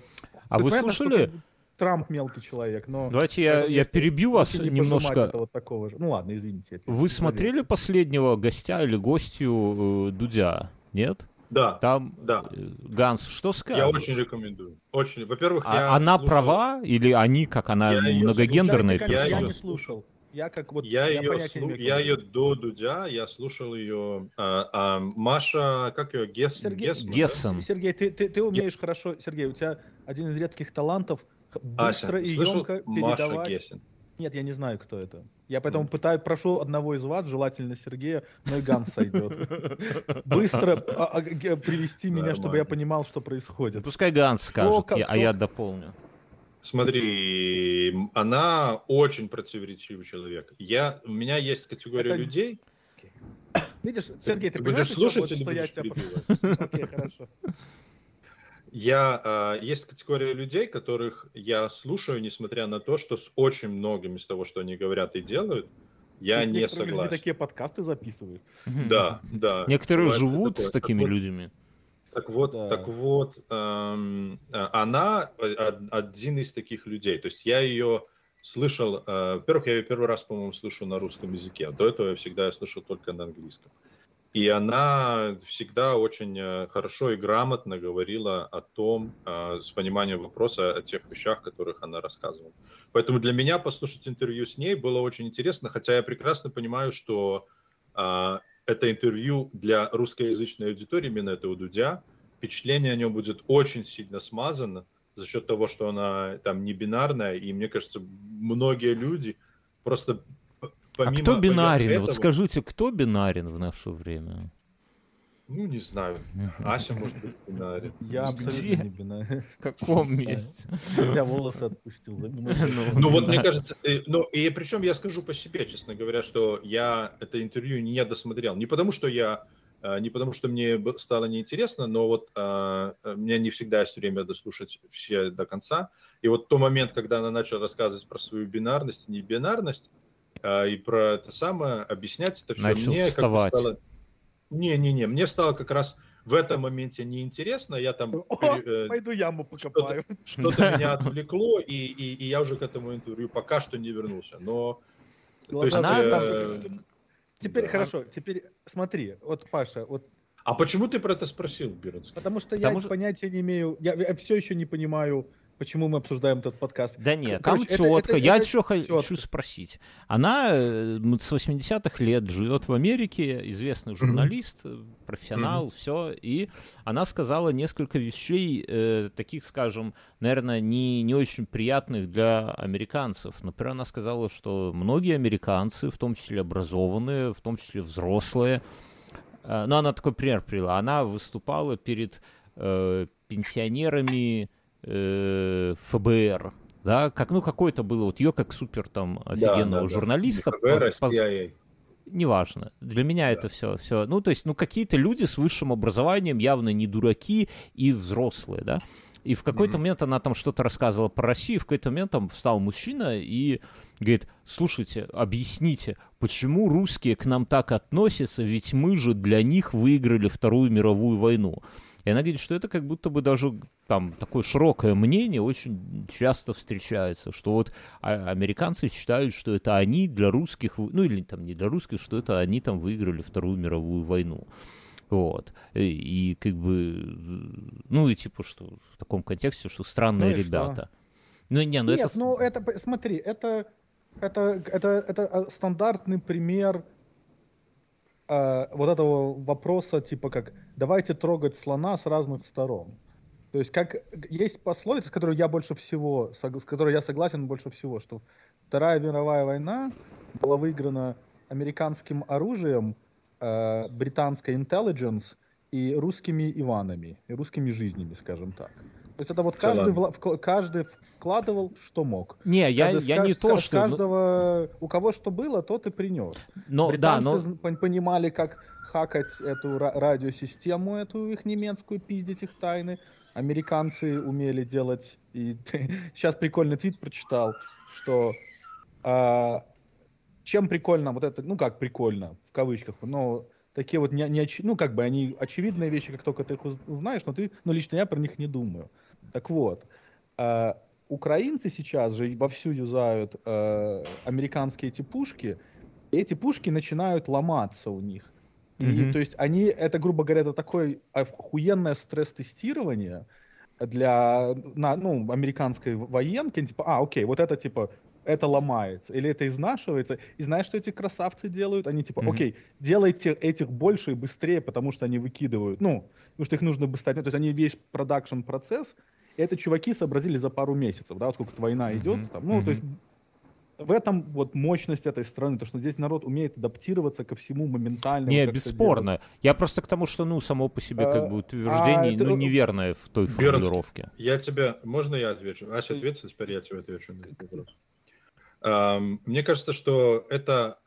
А вы слушали? Трамп мелкий человек, но... Давайте я, я перебью вас не немножко. Вот такого же. Ну ладно, извините. Вы смотрели последнего гостя или гостью э, Дудя? Нет? Да. Там да. Э, Ганс, что скажешь? Я очень рекомендую. Очень. Во-первых, а, я она слушал... права или они, как она я многогендерная персона? Я, не слушал. Я как вот я, я ее слу... я ее до Дудя, я слушал ее. А, а Маша, как ее Гес... Сергей, Гессен. Да? Сергей, ты, ты, ты умеешь я... хорошо, Сергей, у тебя один из редких талантов быстро Ася, и емко передавать. Маша Гессен. Нет, я не знаю, кто это. Я поэтому mm. пытаюсь, прошу одного из вас, желательно Сергея, но и Ганс сойдет. Быстро а, а, привести меня, чтобы я понимал, что происходит. Пускай Ганс скажет, а я дополню. Смотри, она очень противоречивый человек. Я, у меня есть категория Это... людей. Видишь, Сергей, ты, ты будешь слушать или будешь тебя... Окей, хорошо. Я, э, есть категория людей, которых я слушаю, несмотря на то, что с очень многим из того, что они говорят и делают, я Ты не согласен. такие подкасты записывают. Да, да. Некоторые живут с такими людьми. Так вот, да. так вот, эм, она один из таких людей. То есть я ее слышал, э, во-первых, я ее первый раз, по-моему, слышу на русском языке. До этого я всегда слышал только на английском. И она всегда очень э, хорошо и грамотно говорила о том, э, с пониманием вопроса, о тех вещах, которых она рассказывала. Поэтому для меня послушать интервью с ней было очень интересно, хотя я прекрасно понимаю, что э, это интервью для русскоязычной аудитории, именно этого Дудя, впечатление о нем будет очень сильно смазано за счет того, что она там не бинарная, и мне кажется, многие люди просто Помимо, а кто бинарен? Этого... Вот скажите, кто бинарен в наше время? Ну, не знаю. Ася может быть бинарен. Я абсолютно не бинарен. В каком месте? Я волосы отпустил. Ну, ну вот мне кажется, э, ну и причем я скажу по себе, честно говоря, что я это интервью не досмотрел. Не потому, что я э, не потому, что мне стало неинтересно, но вот а, мне не всегда есть время дослушать все до конца. И вот тот момент, когда она начала рассказывать про свою бинарность и небинарность, а, и про это самое, объяснять это все. Начал мне вставать. Как стало... Не-не-не, мне стало как раз в этом моменте неинтересно, я там... О, э, пойду яму покопаю. Что-то, что меня отвлекло, и, и, и я уже к этому интервью пока что не вернулся. Но... То есть, э... Теперь да. хорошо, теперь смотри, вот Паша, вот а почему ты про это спросил, Бирнский? Потому что Потому я что... понятия не имею, я, я все еще не понимаю почему мы обсуждаем этот подкаст. Да нет, Короче, там тетка. Это, это, Я это тетка. хочу спросить. Она э, с 80-х лет живет в Америке, известный журналист, mm-hmm. профессионал, mm-hmm. все. И она сказала несколько вещей, э, таких, скажем, наверное, не, не очень приятных для американцев. Например, она сказала, что многие американцы, в том числе образованные, в том числе взрослые, э, ну, она такой пример привела. Она выступала перед э, пенсионерами э, ФБР, да, как, ну, какой-то было, вот ее как супер там офигенного да, да, журналиста. Да. ФБР, поз, поз... Неважно. Для меня да. это все, все. Ну, то есть, ну, какие-то люди с высшим образованием явно не дураки и взрослые, да. И в какой-то mm-hmm. момент она там что-то рассказывала про Россию, в какой-то момент там встал мужчина и говорит, слушайте, объясните, почему русские к нам так относятся, ведь мы же для них выиграли Вторую мировую войну. И она говорит, что это как будто бы даже там такое широкое мнение очень часто встречается, что вот а, американцы считают, что это они для русских, ну или там не для русских, что это они там выиграли Вторую мировую войну. Вот. И, и как бы, ну и типа, что в таком контексте, что странные ну ребята. Что? Ну, не, ну Нет, это... ну это, смотри, это, это, это, это а, стандартный пример э, вот этого вопроса, типа как давайте трогать слона с разных сторон. То есть как есть пословица, с которой я больше всего, с которой я согласен больше всего, что Вторая мировая война была выиграна американским оружием, э, британской intelligence и русскими Иванами, и русскими жизнями, скажем так. То есть это вот каждый, вла- каждый вкладывал, что мог. Не, я, каждый, я не то, что... Каждого, у кого что было, тот и принес. Но, Британцы да, но... понимали, как хакать эту радиосистему, эту их немецкую, пиздить их тайны. Американцы умели делать... И сейчас прикольный твит прочитал, что а, чем прикольно вот это, ну как прикольно, в кавычках, но такие вот не, не оч... ну как бы они очевидные вещи, как только ты их узнаешь, но ты, ну лично я про них не думаю. Так вот, э, украинцы сейчас же вовсю юзают э, американские эти пушки, и эти пушки начинают ломаться у них. И, mm-hmm. то есть они, это, грубо говоря, это такое охуенное стресс-тестирование для на, ну, американской военки, типа, а, окей, вот это типа это ломается, или это изнашивается. И знаешь, что эти красавцы делают? Они типа, mm-hmm. окей, делайте этих больше и быстрее, потому что они выкидывают. Ну, потому что их нужно быстрее. То есть они весь продакшн процесс это чуваки сообразили за пару месяцев, да, сколько война идет. Mm-hmm. Там, ну, mm-hmm. то есть в этом вот мощность этой страны, то что здесь народ умеет адаптироваться ко всему моментально. Не, бесспорно. Я просто к тому, что, ну, само по себе как бы утверждение, а, ну, неверное в той формулировке. Я тебя, можно я отвечу? Ася, ответь, теперь я тебе отвечу на этот вопрос. Мне кажется, что это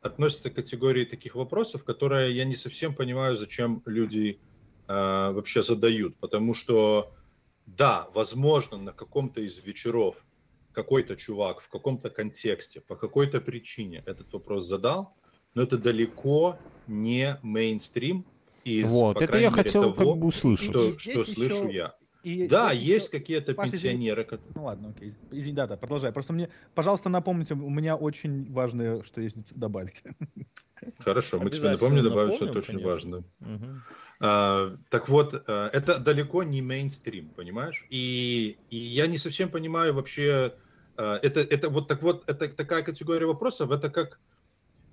относится к категории таких вопросов, которые я не совсем понимаю, зачем люди а, вообще задают. Потому что да, возможно, на каком-то из вечеров какой-то чувак в каком-то контексте по какой-то причине этот вопрос задал, но это далеко не мейнстрим из, вот, по это я мере, хотел того, как бы услышать. что, что слышу еще... я. И, да, и, есть еще... какие-то Паша, пенсионеры, которые... Ну ладно, окей. Извини, да, да, продолжай. Просто мне, пожалуйста, напомните, у меня очень важное, что есть добавить. Хорошо, мы тебе напомним, добавить что-то очень важное. Угу. А, так вот, э, это далеко не мейнстрим, понимаешь? И, и я не совсем понимаю вообще, это, это вот так вот, это такая категория вопросов, это как,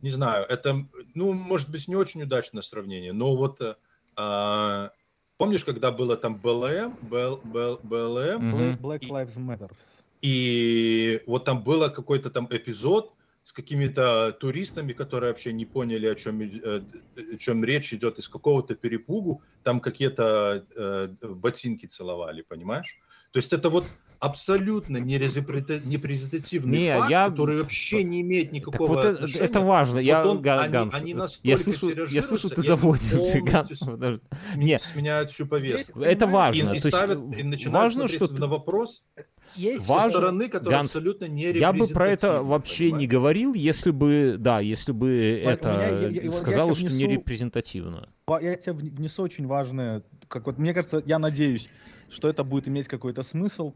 не знаю, это, ну, может быть, не очень удачное сравнение, но вот а, помнишь, когда было там БЛМ, БЛ, БЛ, БЛМ? Black Lives Matter. И вот там было какой-то там эпизод, с какими-то туристами, которые вообще не поняли, о чем, э, о чем речь идет, из какого-то перепугу, там какие-то э, ботинки целовали, понимаешь? То есть это вот абсолютно непрезентативный не, факт, я... который вообще не имеет никакого так вот отношения. Это, это важно. Вот я, он, Ганс, они, они я, слышу, я слышу, ты заводишься, Ганс. Не. Сменяют всю повестку. Это важно. И, и, ставят, и начинают важно, что на вопрос есть важно, стороны, которая Ганс, абсолютно не Я бы про это вообще понимаешь? не говорил, если бы, да, если бы Смотри, это я, я, сказал, что внесу, не репрезентативно. Я тебе внесу очень важное, как вот мне кажется, я надеюсь, что это будет иметь какой-то смысл.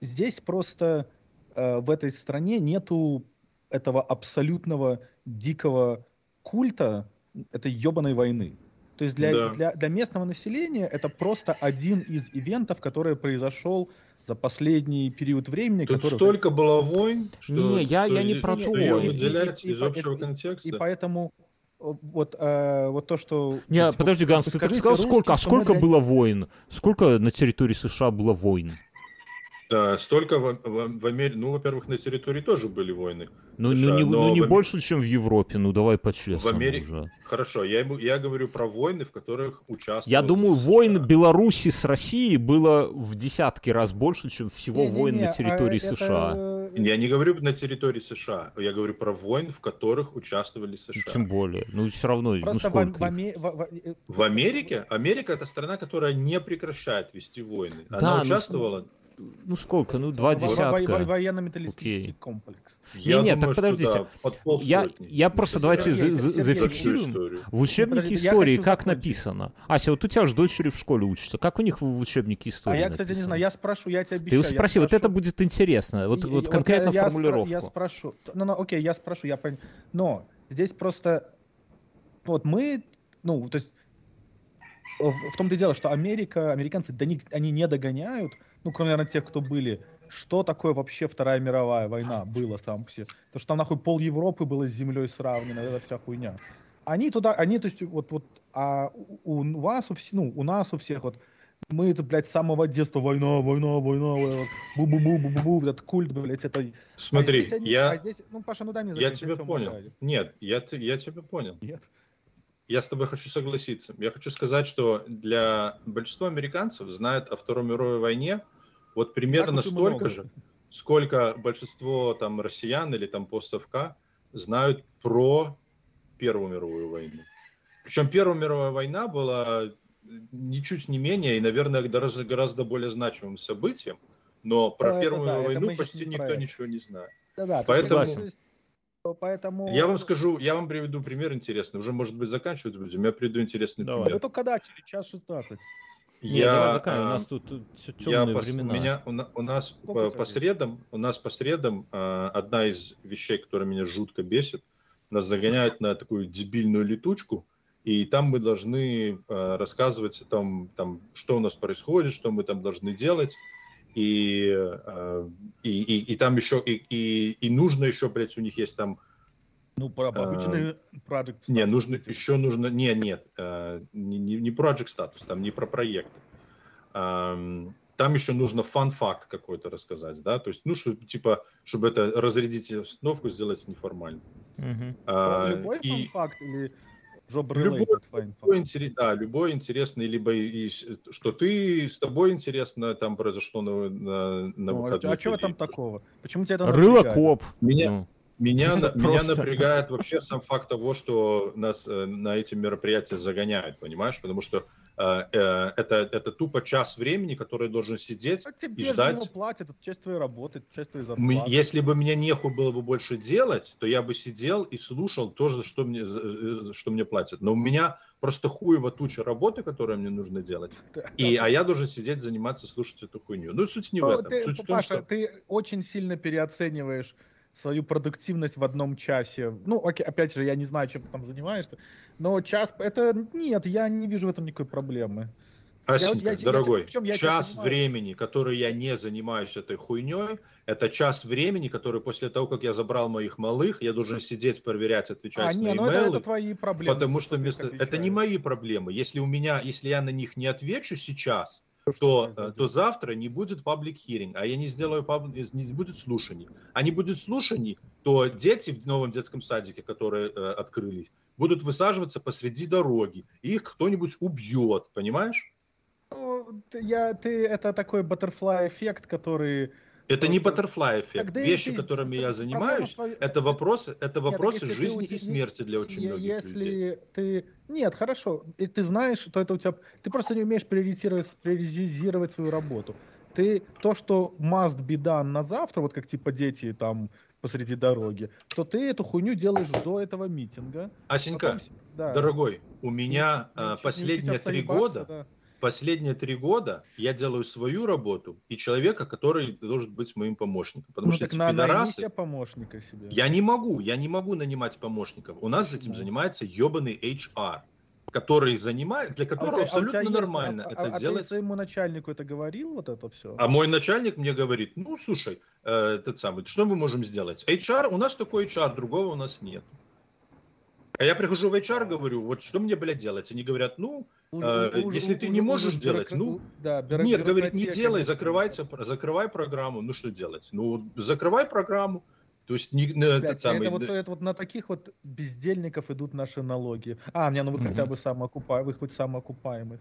Здесь просто э, в этой стране нету этого абсолютного дикого культа этой ебаной войны. То есть для, да. для, для местного населения это просто один из ивентов, который произошел за последний период времени, Тут который... столько было войн, что, Не, я- что я не про то. выделять и- из и- общего и- контекста. И поэтому вот, э, вот то, что... Не, вот, подожди, Ганс, ты так сказал, русским, сколько? А сколько было войн? Сколько на территории США было войн? Да, столько в, в, в Америке, ну, во-первых, на территории тоже были войны. Ну, США, ну, не, но ну, не в больше, чем в Европе, ну давай по-честному В Америке- уже. Хорошо, я, я говорю про войны, в которых участвовали... Я думаю, США. войн Беларуси с Россией было в десятки раз больше, чем всего Не-не-не, войн на а территории это, США. э, Я не говорю на территории США, я говорю про войн, в которых участвовали Ну, США. Тем более. Ну, все равно, ну Просто в, сколько в? Аме- в- в- э, В Америке? Америка это страна, которая не прекращает вести войны. Она Да, ну, участвовала. Ну сколько? Ну, два десятка. Военно-металлистический Окей. комплекс. Я Не-не, думаю, так подождите. да, под Я, я просто Ну, давайте Сергей, за- Сергей, зафиксируем. В учебнике Подождите, я истории как закончить. написано? Ася, вот у тебя же дочери в школе учатся. Как у них в, учебнике А истории я, кстати, не знаю, я спрошу, я тебе Ты обещаю. я спроси, вот это будет интересно. Вот, И- вот конкретно я- я спро- формулировку. Я спрошу. Ну, ну, окей, я спрошу, я понял. Но здесь просто вот мы, ну, то есть в, в том-то и дело, что Америка, американцы, да не- они не догоняют, ну, кроме, наверное, тех, кто были, что такое вообще Вторая мировая война была по себе. То, что там нахуй пол Европы было с землей сравнено, это вся хуйня. Они туда, они, то есть, вот, вот, а у, у вас, у, вс- ну, у нас у всех, вот, мы это, блядь, с самого детства война, война, война, война, бу-бу-бу-бу-бу, этот культ, блядь, это... Смотри, а здесь они- я, а здесь- ну, Паша, ну дай мне я тебя понял. умоляю. Нет, я, я тебя понял. Нет. Я с тобой хочу согласиться. Я хочу сказать, что для большинства американцев знают о Второй мировой войне вот примерно Так столько много. же, сколько большинство там россиян или там постсовка знают про Первую мировую войну. Причем Первая мировая война была ничуть не менее и, наверное, гораздо, гораздо более значимым событием, но про это Первую да, это войну щас почти никто про это. ничего не знает. Да-да, то Поэтому- есть, Поэтому... Я вам скажу, я вам приведу пример интересный. Уже, может быть, заканчивать будем. Я приведу интересный Давай. пример. Ну только да, через час 16. Не, давай заканчивай, а, у нас тут, тут Я темные пос- времена. у меня у, на- у нас по, по средам у нас по средам а, одна из вещей, которая меня жутко бесит, нас загоняют на такую дебильную летучку, и там мы должны а, рассказывать о том, там, что у нас происходит, что мы там должны делать, и а, и, и, и там еще и, и, и нужно еще, блядь, у них есть там Ну, про А, обычный project. не, status. нужно, еще нужно, не, нет, э, не, не, не project статус, там не про проекты. Ам, Там еще нужно фан-факт какой-то рассказать, да, то есть, ну, что, типа, чтобы это разрядить обстановку, сделать неформально. Про А, Любой и факт или job Любой- любой, интерес, да, любой интересный, либо и, с- что ты, с тобой интересно там произошло на, на, на Ну, а выходных а чего там такого? Почему тебя это Рыло коп. Меня, Ну, Меня, на- меня напрягает вообще сам факт того, что нас э, на эти мероприятия загоняют, понимаешь? Потому что э, э, это, это тупо час времени, который должен сидеть. А тебе и ждать. его платят, это часть твоей работы, часть твоей зарплаты. если бы мне нехуй было бы больше делать, то я бы сидел и слушал то, за что мне, за- за что мне платят. Но у меня просто хуево туча работы, которую мне нужно делать. И, а я должен сидеть, заниматься, слушать эту хуйню. Ну, суть не в этом. ты, Суть в том, Паша, что... ты очень сильно переоцениваешь свою продуктивность в одном часе. Ну, окей, опять же, я не знаю, чем ты там занимаешься, но час, это нет, я не вижу в этом никакой проблемы. Асенька, я- я- дорогой, причем я час времени, который я не занимаюсь этой хуйней, это час времени, который после того, как я забрал моих малых, я должен сидеть, проверять, отвечать А, на не, ну это, имейлы, это твои проблемы. потому что вместо... это не мои проблемы. Если у меня, если я на них не отвечу сейчас, то, э, то завтра не будет public hearing, а я не сделаю паб- не будет слушаний. А не будет слушаний, то дети в новом детском садике, которые э, открылись, будут высаживаться посреди дороги, и их кто-нибудь убьет, понимаешь? Ну, я, ты, это такой butterfly эффект, который... Это не butterfly эффект. Тогда Вещи, ты- которыми я проблема занимаюсь, твоя- это вопросы, это вопросы если ты жизни у и смерти для очень Е- многих если людей. ты... Нет, хорошо, и ты знаешь, что это у тебя... Ты просто не умеешь приоритизировать, приоритизировать свою работу. Ты то, что must be done на завтра, вот как типа дети там посреди дороги, то ты эту хуйню делаешь до этого митинга. Асенька, потом да. дорогой, у меня Ну, а, не последние три года, да. Последние три года я делаю свою работу и человека, который должен быть моим помощником. Потому Ну что так эти на, найми пидорасы... помощника себе. Я не могу, я не могу нанимать помощников. У нас этим Почему? занимается ебаный HR, который занимает, для которого а абсолютно есть, нормально а, это а, делать. А ты своему начальнику это говорил, вот это все? А мой начальник мне говорит, ну, слушай, э, этот самый, что мы можем сделать? HR, у нас такой HR, другого у нас нет. А я прихожу в HR, говорю, вот что мне, блядь, делать? Они говорят, ну, у, э, у, если у, ты не можешь уже делать, бюрокра... ну, да, нет, говорит, не делай, закрывайте, закрывай программу, ну, что делать? Ну, закрывай программу, то есть не, Блядь, этот самый... это, вот, это вот на таких вот бездельников идут наши налоги. А, не, ну вы хотя бы самоокупаемый, вы хоть самоокупаемый.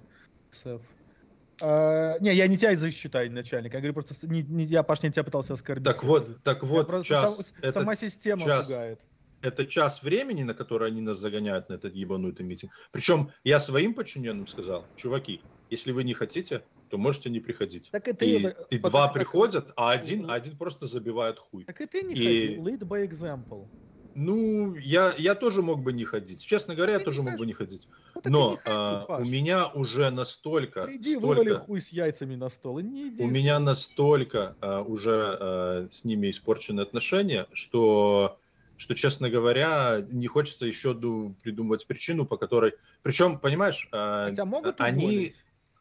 А, не, я не тебя засчитаю начальник. Я говорю просто, не, не, я, Паш, не тебя пытался оскорбить. Так вот, так вот, просто, час. Сам, сама система час, пугает. Это час времени, на который они нас загоняют на этот ебанутый митинг. Причем я своим подчиненным сказал, чуваки, если вы не хотите, то можете не приходить. Так это и, это, и два так, приходят, а один, один просто забивает хуй. Так и ты не и... ходи, lead by example. Ну, я, я тоже мог бы не ходить. Честно говоря, я тоже мог бы не ходить. Ну, Но не ходи, а, у меня уже настолько... Иди столько... вывали хуй с яйцами на стол и не иди. У меня настолько а, уже а, с ними испорчены отношения, что, что, честно говоря, не хочется еще придумывать причину, по которой... Причем, понимаешь, а, Хотя могут они... Уволить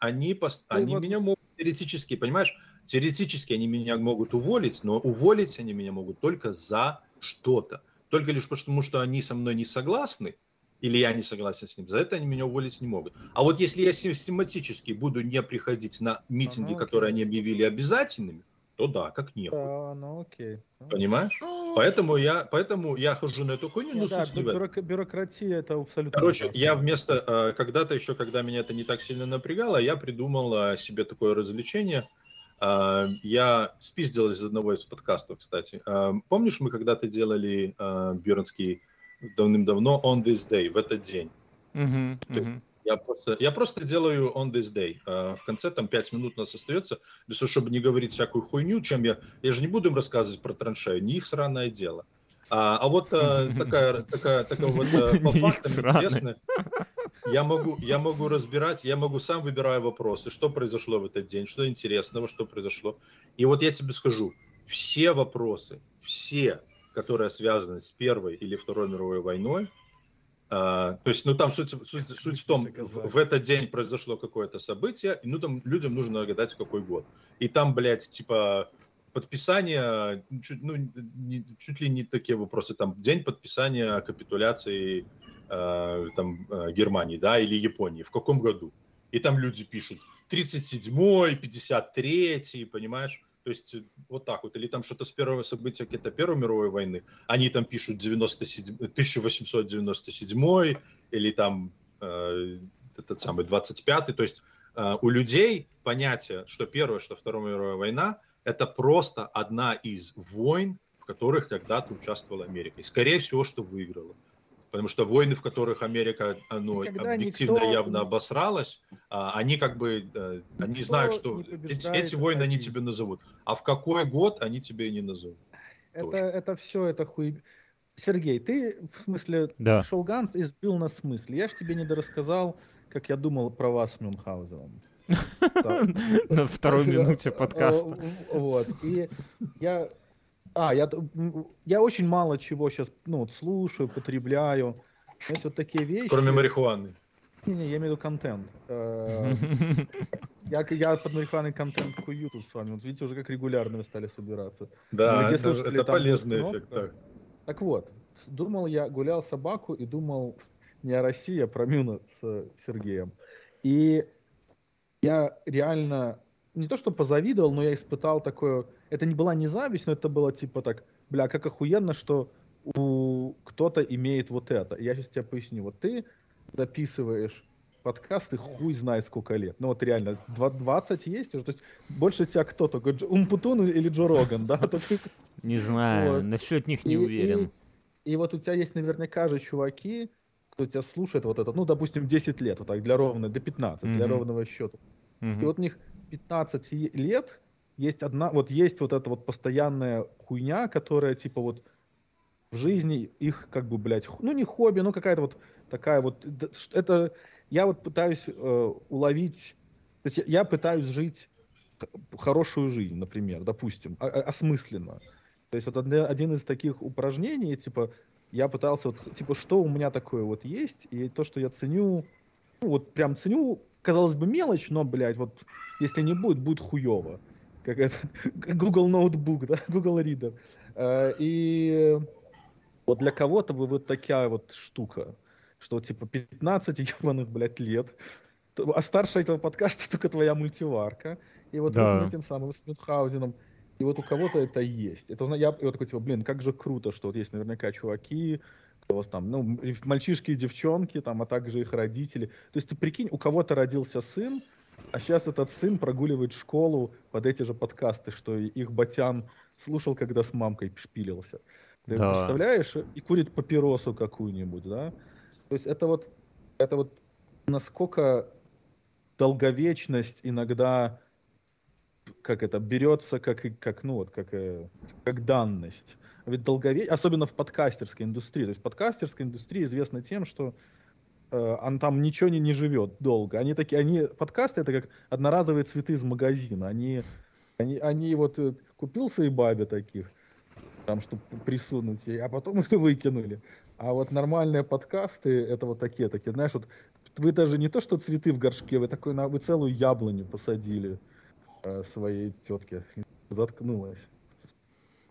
они, пост... они вот... меня могут теоретически, понимаешь, теоретически они меня могут уволить, но уволить они меня могут только за что-то. Только лишь потому, что они со мной не согласны, или я не согласен с ним, за это они меня уволить не могут. А вот если я систематически буду не приходить на митинги, ага, которые они объявили обязательными, то да, как не. Да, ну окей. Понимаешь? Ну, поэтому я, поэтому я хожу на эту хуйню, но да, бюрок, бюрократия это абсолютно. Короче, я вместо э, когда-то еще, когда меня это не так сильно напрягало, я придумал себе такое развлечение. Э, я спиздил из одного из подкастов, кстати. Э, помнишь, мы когда-то делали э, Бюрнский давным-давно on this day в этот день. Uh-huh, uh-huh. Я просто, я просто делаю on this day. Uh, в конце там 5 минут у нас остается, для того, чтобы не говорить всякую хуйню, чем я... Я же не буду им рассказывать про траншею, не их сраное дело. А, а вот а, такая, такая, такая вот а, по фактам интересная. Я могу, я могу разбирать, я могу сам выбираю вопросы, что произошло в этот день, что интересного, что произошло. И вот я тебе скажу, все вопросы, все, которые связаны с Первой или Второй мировой войной, а, то есть, ну там суть, суть, суть в том, в, в этот день произошло какое-то событие, и ну там людям нужно гадать, какой год. И там, блядь, типа подписание, чуть, ну, не, чуть ли не такие вопросы, там день подписания капитуляции э, там, э, Германии, да, или Японии, в каком году? И там люди пишут 37-й, 53-й, понимаешь? То есть э, вот так вот. Или там что-то с первого события какие-то Первой мировой войны. Они там пишут 97, 1897 или там э, этот самый 25 То есть э, у людей понятие, что Первая, что Вторая мировая война, это просто одна из войн, в которых когда-то участвовала Америка. И скорее всего, что выиграла потому что войны, в которых Америка ну, объективно никто... явно обосралась, а, они как бы, э, никто они знают, что эти, эти войны они тебе назовут, а в какой год они тебе не назовут. Это, это все, это хуй... Сергей, ты, в смысле, да. Шолганс избил на смысле. Я ж тебе не дорассказал, как я думал про вас с Мюнхгаузеном. На второй минуте подкаста. Вот. И я а, я, я очень мало чего сейчас ну, вот, слушаю, потребляю. Это вот такие вещи. Кроме марихуаны. Не-не, я имею в виду контент. Э, я, я под марихуаной контент кую тут с вами. Вот видите, уже как регулярно мы стали собираться. Да, это, это полезный эффект. Так. так вот, думал я, гулял собаку и думал не о России, а про Мюна с Сергеем. И я реально не то что позавидовал, но я испытал такое это не была не зависть, но это было типа так, бля, как охуенно, что у кто-то имеет вот это. Я сейчас тебе поясню. Вот ты записываешь подкасты хуй знает сколько лет. Ну вот реально, 20 есть уже? То есть больше тебя кто только? Умпутун или Джо Роган, да? Не знаю, насчет них не уверен. И вот у тебя есть наверняка же чуваки, кто тебя слушает вот это, ну, допустим, 10 лет, вот так, для ровно, до 15, для ровного счета. И вот у них 15 лет, есть одна, вот есть вот эта вот постоянная хуйня, которая типа вот в жизни их как бы, блядь, ну не хобби, ну какая-то вот такая вот, это, я вот пытаюсь э, уловить, то есть я, я пытаюсь жить хорошую жизнь, например, допустим, осмысленно. То есть вот один из таких упражнений, типа, я пытался вот, типа, что у меня такое вот есть, и то, что я ценю, ну, вот прям ценю, казалось бы, мелочь, но, блядь, вот если не будет, будет хуево. Как это, Google Notebook, да, Google Reader. Э, и вот для кого-то бы вот такая вот штука, что типа 15 ебаных, блядь, лет, а старше этого подкаста только твоя мультиварка. И вот да. с этим самым с Мюнхгаузеном. И вот у кого-то это есть. Это я и вот такой, типа, блин, как же круто, что вот есть наверняка чуваки, у вас там, ну, мальчишки и девчонки, там, а также их родители. То есть ты прикинь, у кого-то родился сын, а сейчас этот сын прогуливает школу под эти же подкасты, что их батян слушал, когда с мамкой шпилился. Ты да. представляешь? И курит папиросу какую-нибудь, да? То есть это вот, это вот насколько долговечность иногда как это берется как как ну вот как э, как данность ведь долгове особенно в подкастерской индустрии то есть подкастерская индустрия известна тем что он там ничего не, не живет долго они такие они подкасты это как одноразовые цветы из магазина они они они вот э, купил своей бабе таких там чтобы присунуть ей а потом их выкинули а вот нормальные подкасты это вот такие такие знаешь вот вы даже не то что цветы в горшке вы такой вы целую яблоню посадили Э, своей тетке. Заткнулась.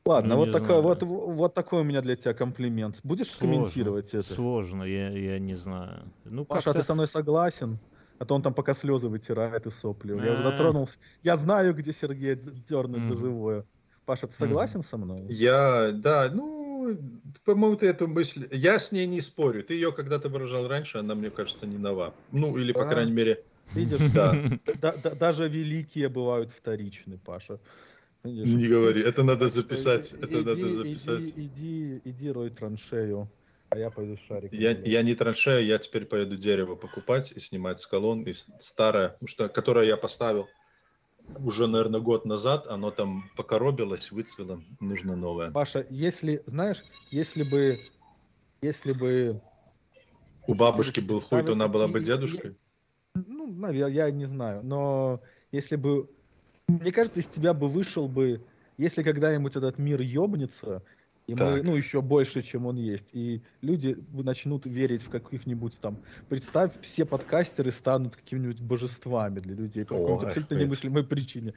Ладно, ну, вот, такой, вот, вот такой у меня для тебя комплимент. Будешь сложно, комментировать это? Сложно, я, я не знаю. Ну, Паша, а ты со мной согласен? А то он там пока слезы вытирает и сопли. Я уже дотронулся. Я знаю, где Сергей дернуть за живое. Паша, ты согласен со мной? Я, да, ну, по-моему, ты эту мысль... Я с ней не спорю. Ты ее когда-то выражал раньше, она, мне кажется, не нова. Ну, или, по а? крайней мере, Видишь, да даже великие бывают вторичны, Паша. Видишь? Не говори, это надо записать. Иди, это надо записать. Иди, иди, иди рой траншею, а я пойду шарик. Я, я не траншею, я теперь поеду дерево покупать и снимать с колонн. И старое, что, которое я поставил уже, наверное, год назад, оно там покоробилось, выцвело, нужно новое. Паша, если, знаешь, если бы, если бы... У бабушки был хуй, то она была бы дедушкой? Ну, наверное, я не знаю. Но если бы... Мне кажется, из тебя бы вышел бы... Если когда-нибудь этот мир ебнется, и так. мы, ну, еще больше, чем он есть. И люди начнут верить в каких-нибудь там... Представь, все подкастеры станут какими-нибудь божествами для людей по какой-то абсолютно немыслимой причине.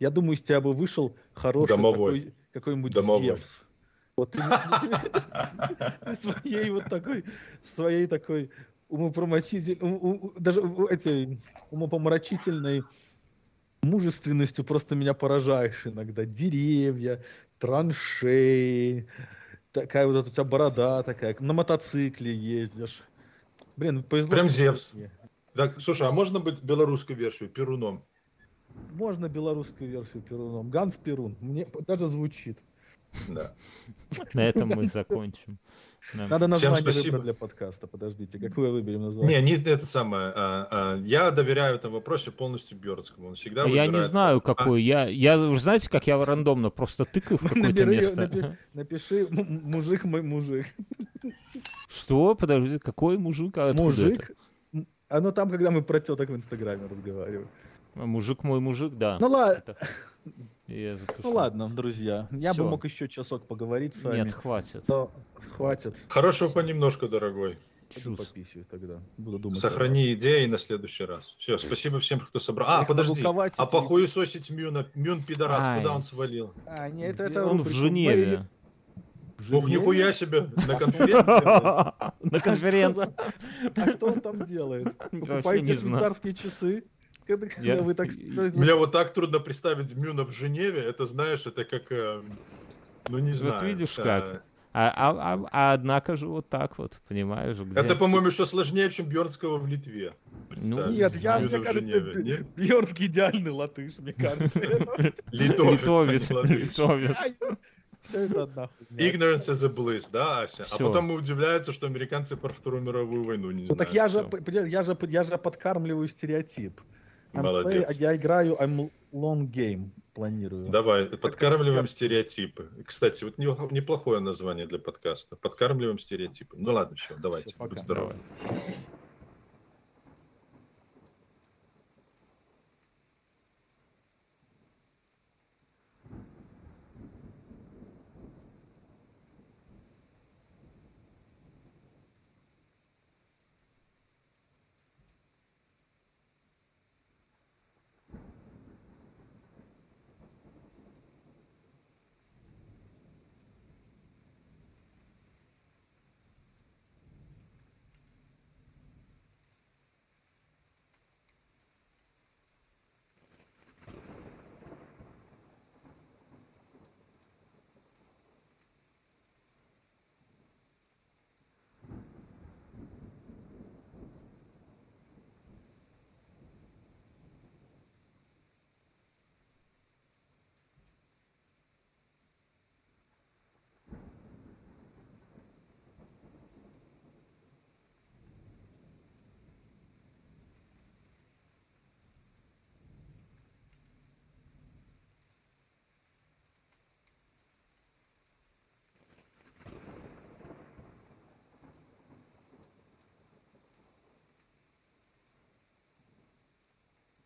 Я думаю, из тебя бы вышел хороший Домовой. такой, какой-нибудь Домовой. Зевс. Вот своей вот такой, своей такой умопомрачительной, даже эти, умопомрачительной мужественностью просто меня поражаешь иногда. Деревья, траншеи, такая вот эта у тебя борода такая, на мотоцикле ездишь. Блин, повезло. Прям Зевс. Так, слушай, а можно быть белорусскую версию, Перуном? Можно белорусскую версию Перуном. Ганс Перун. Мне даже звучит. Да. На этом мы закончим. Да. Надо название выбрать для подкаста. Подождите, какое выберем название? Не, не это самое. А, а, я доверяю этому вопросе полностью Бёрдскому. Он всегда а Я не знаю, какой. А... Я, я, вы знаете, как я рандомно просто тыкаю в какое-то место. Напи, напиши, мужик мой мужик. Что? Подожди, какой мужик? А мужик? Это? Оно там, когда мы про теток в Инстаграме разговариваем. А мужик мой мужик, да. Ну ладно. Я Ну ладно, друзья, я Всё. бы мог еще часок поговорить с вами. Нет, хватит. Но хватит. Хорошего понемножку, дорогой. Чувств. тогда. Буду думать. Сохрани идеи на следующий раз. Все, спасибо всем, кто собрал. А, подожди. А похуесосить Мюна, Мюн пидорас, Ай. куда он свалил? А, нет, это, это он в Женеве. Ох, нихуя себе, на конференции. На конференции. А что он там делает? Покупаете швейцарские часы? Когда, я, вы так... Мне вот так трудно представить Мюна в Женеве. Это, знаешь, это как... Э, ну, не знаю. Вот видишь как. А, а, а, а однако же вот так вот, понимаешь? Где... Это, по-моему, еще сложнее, чем Бьернского в Литве. Ну, нет, я, мне кажется, Бьернский идеальный латыш, мне кажется. Литовец. Литовец. Все это одна Ignorance is a bliss, да, Ася? Все. А потом мы удивляются, что американцы про Вторую мировую войну не ну, знают. Так я же, я, же, я же подкармливаю стереотип. Молодец. Play, я играю I'm long game, планирую. Давай, подкармливаем стереотипы. Кстати, вот неплохое название для подкаста. Подкармливаем стереотипы. Ну ладно, все, давайте. Все, пока. Будь здоров. Давай.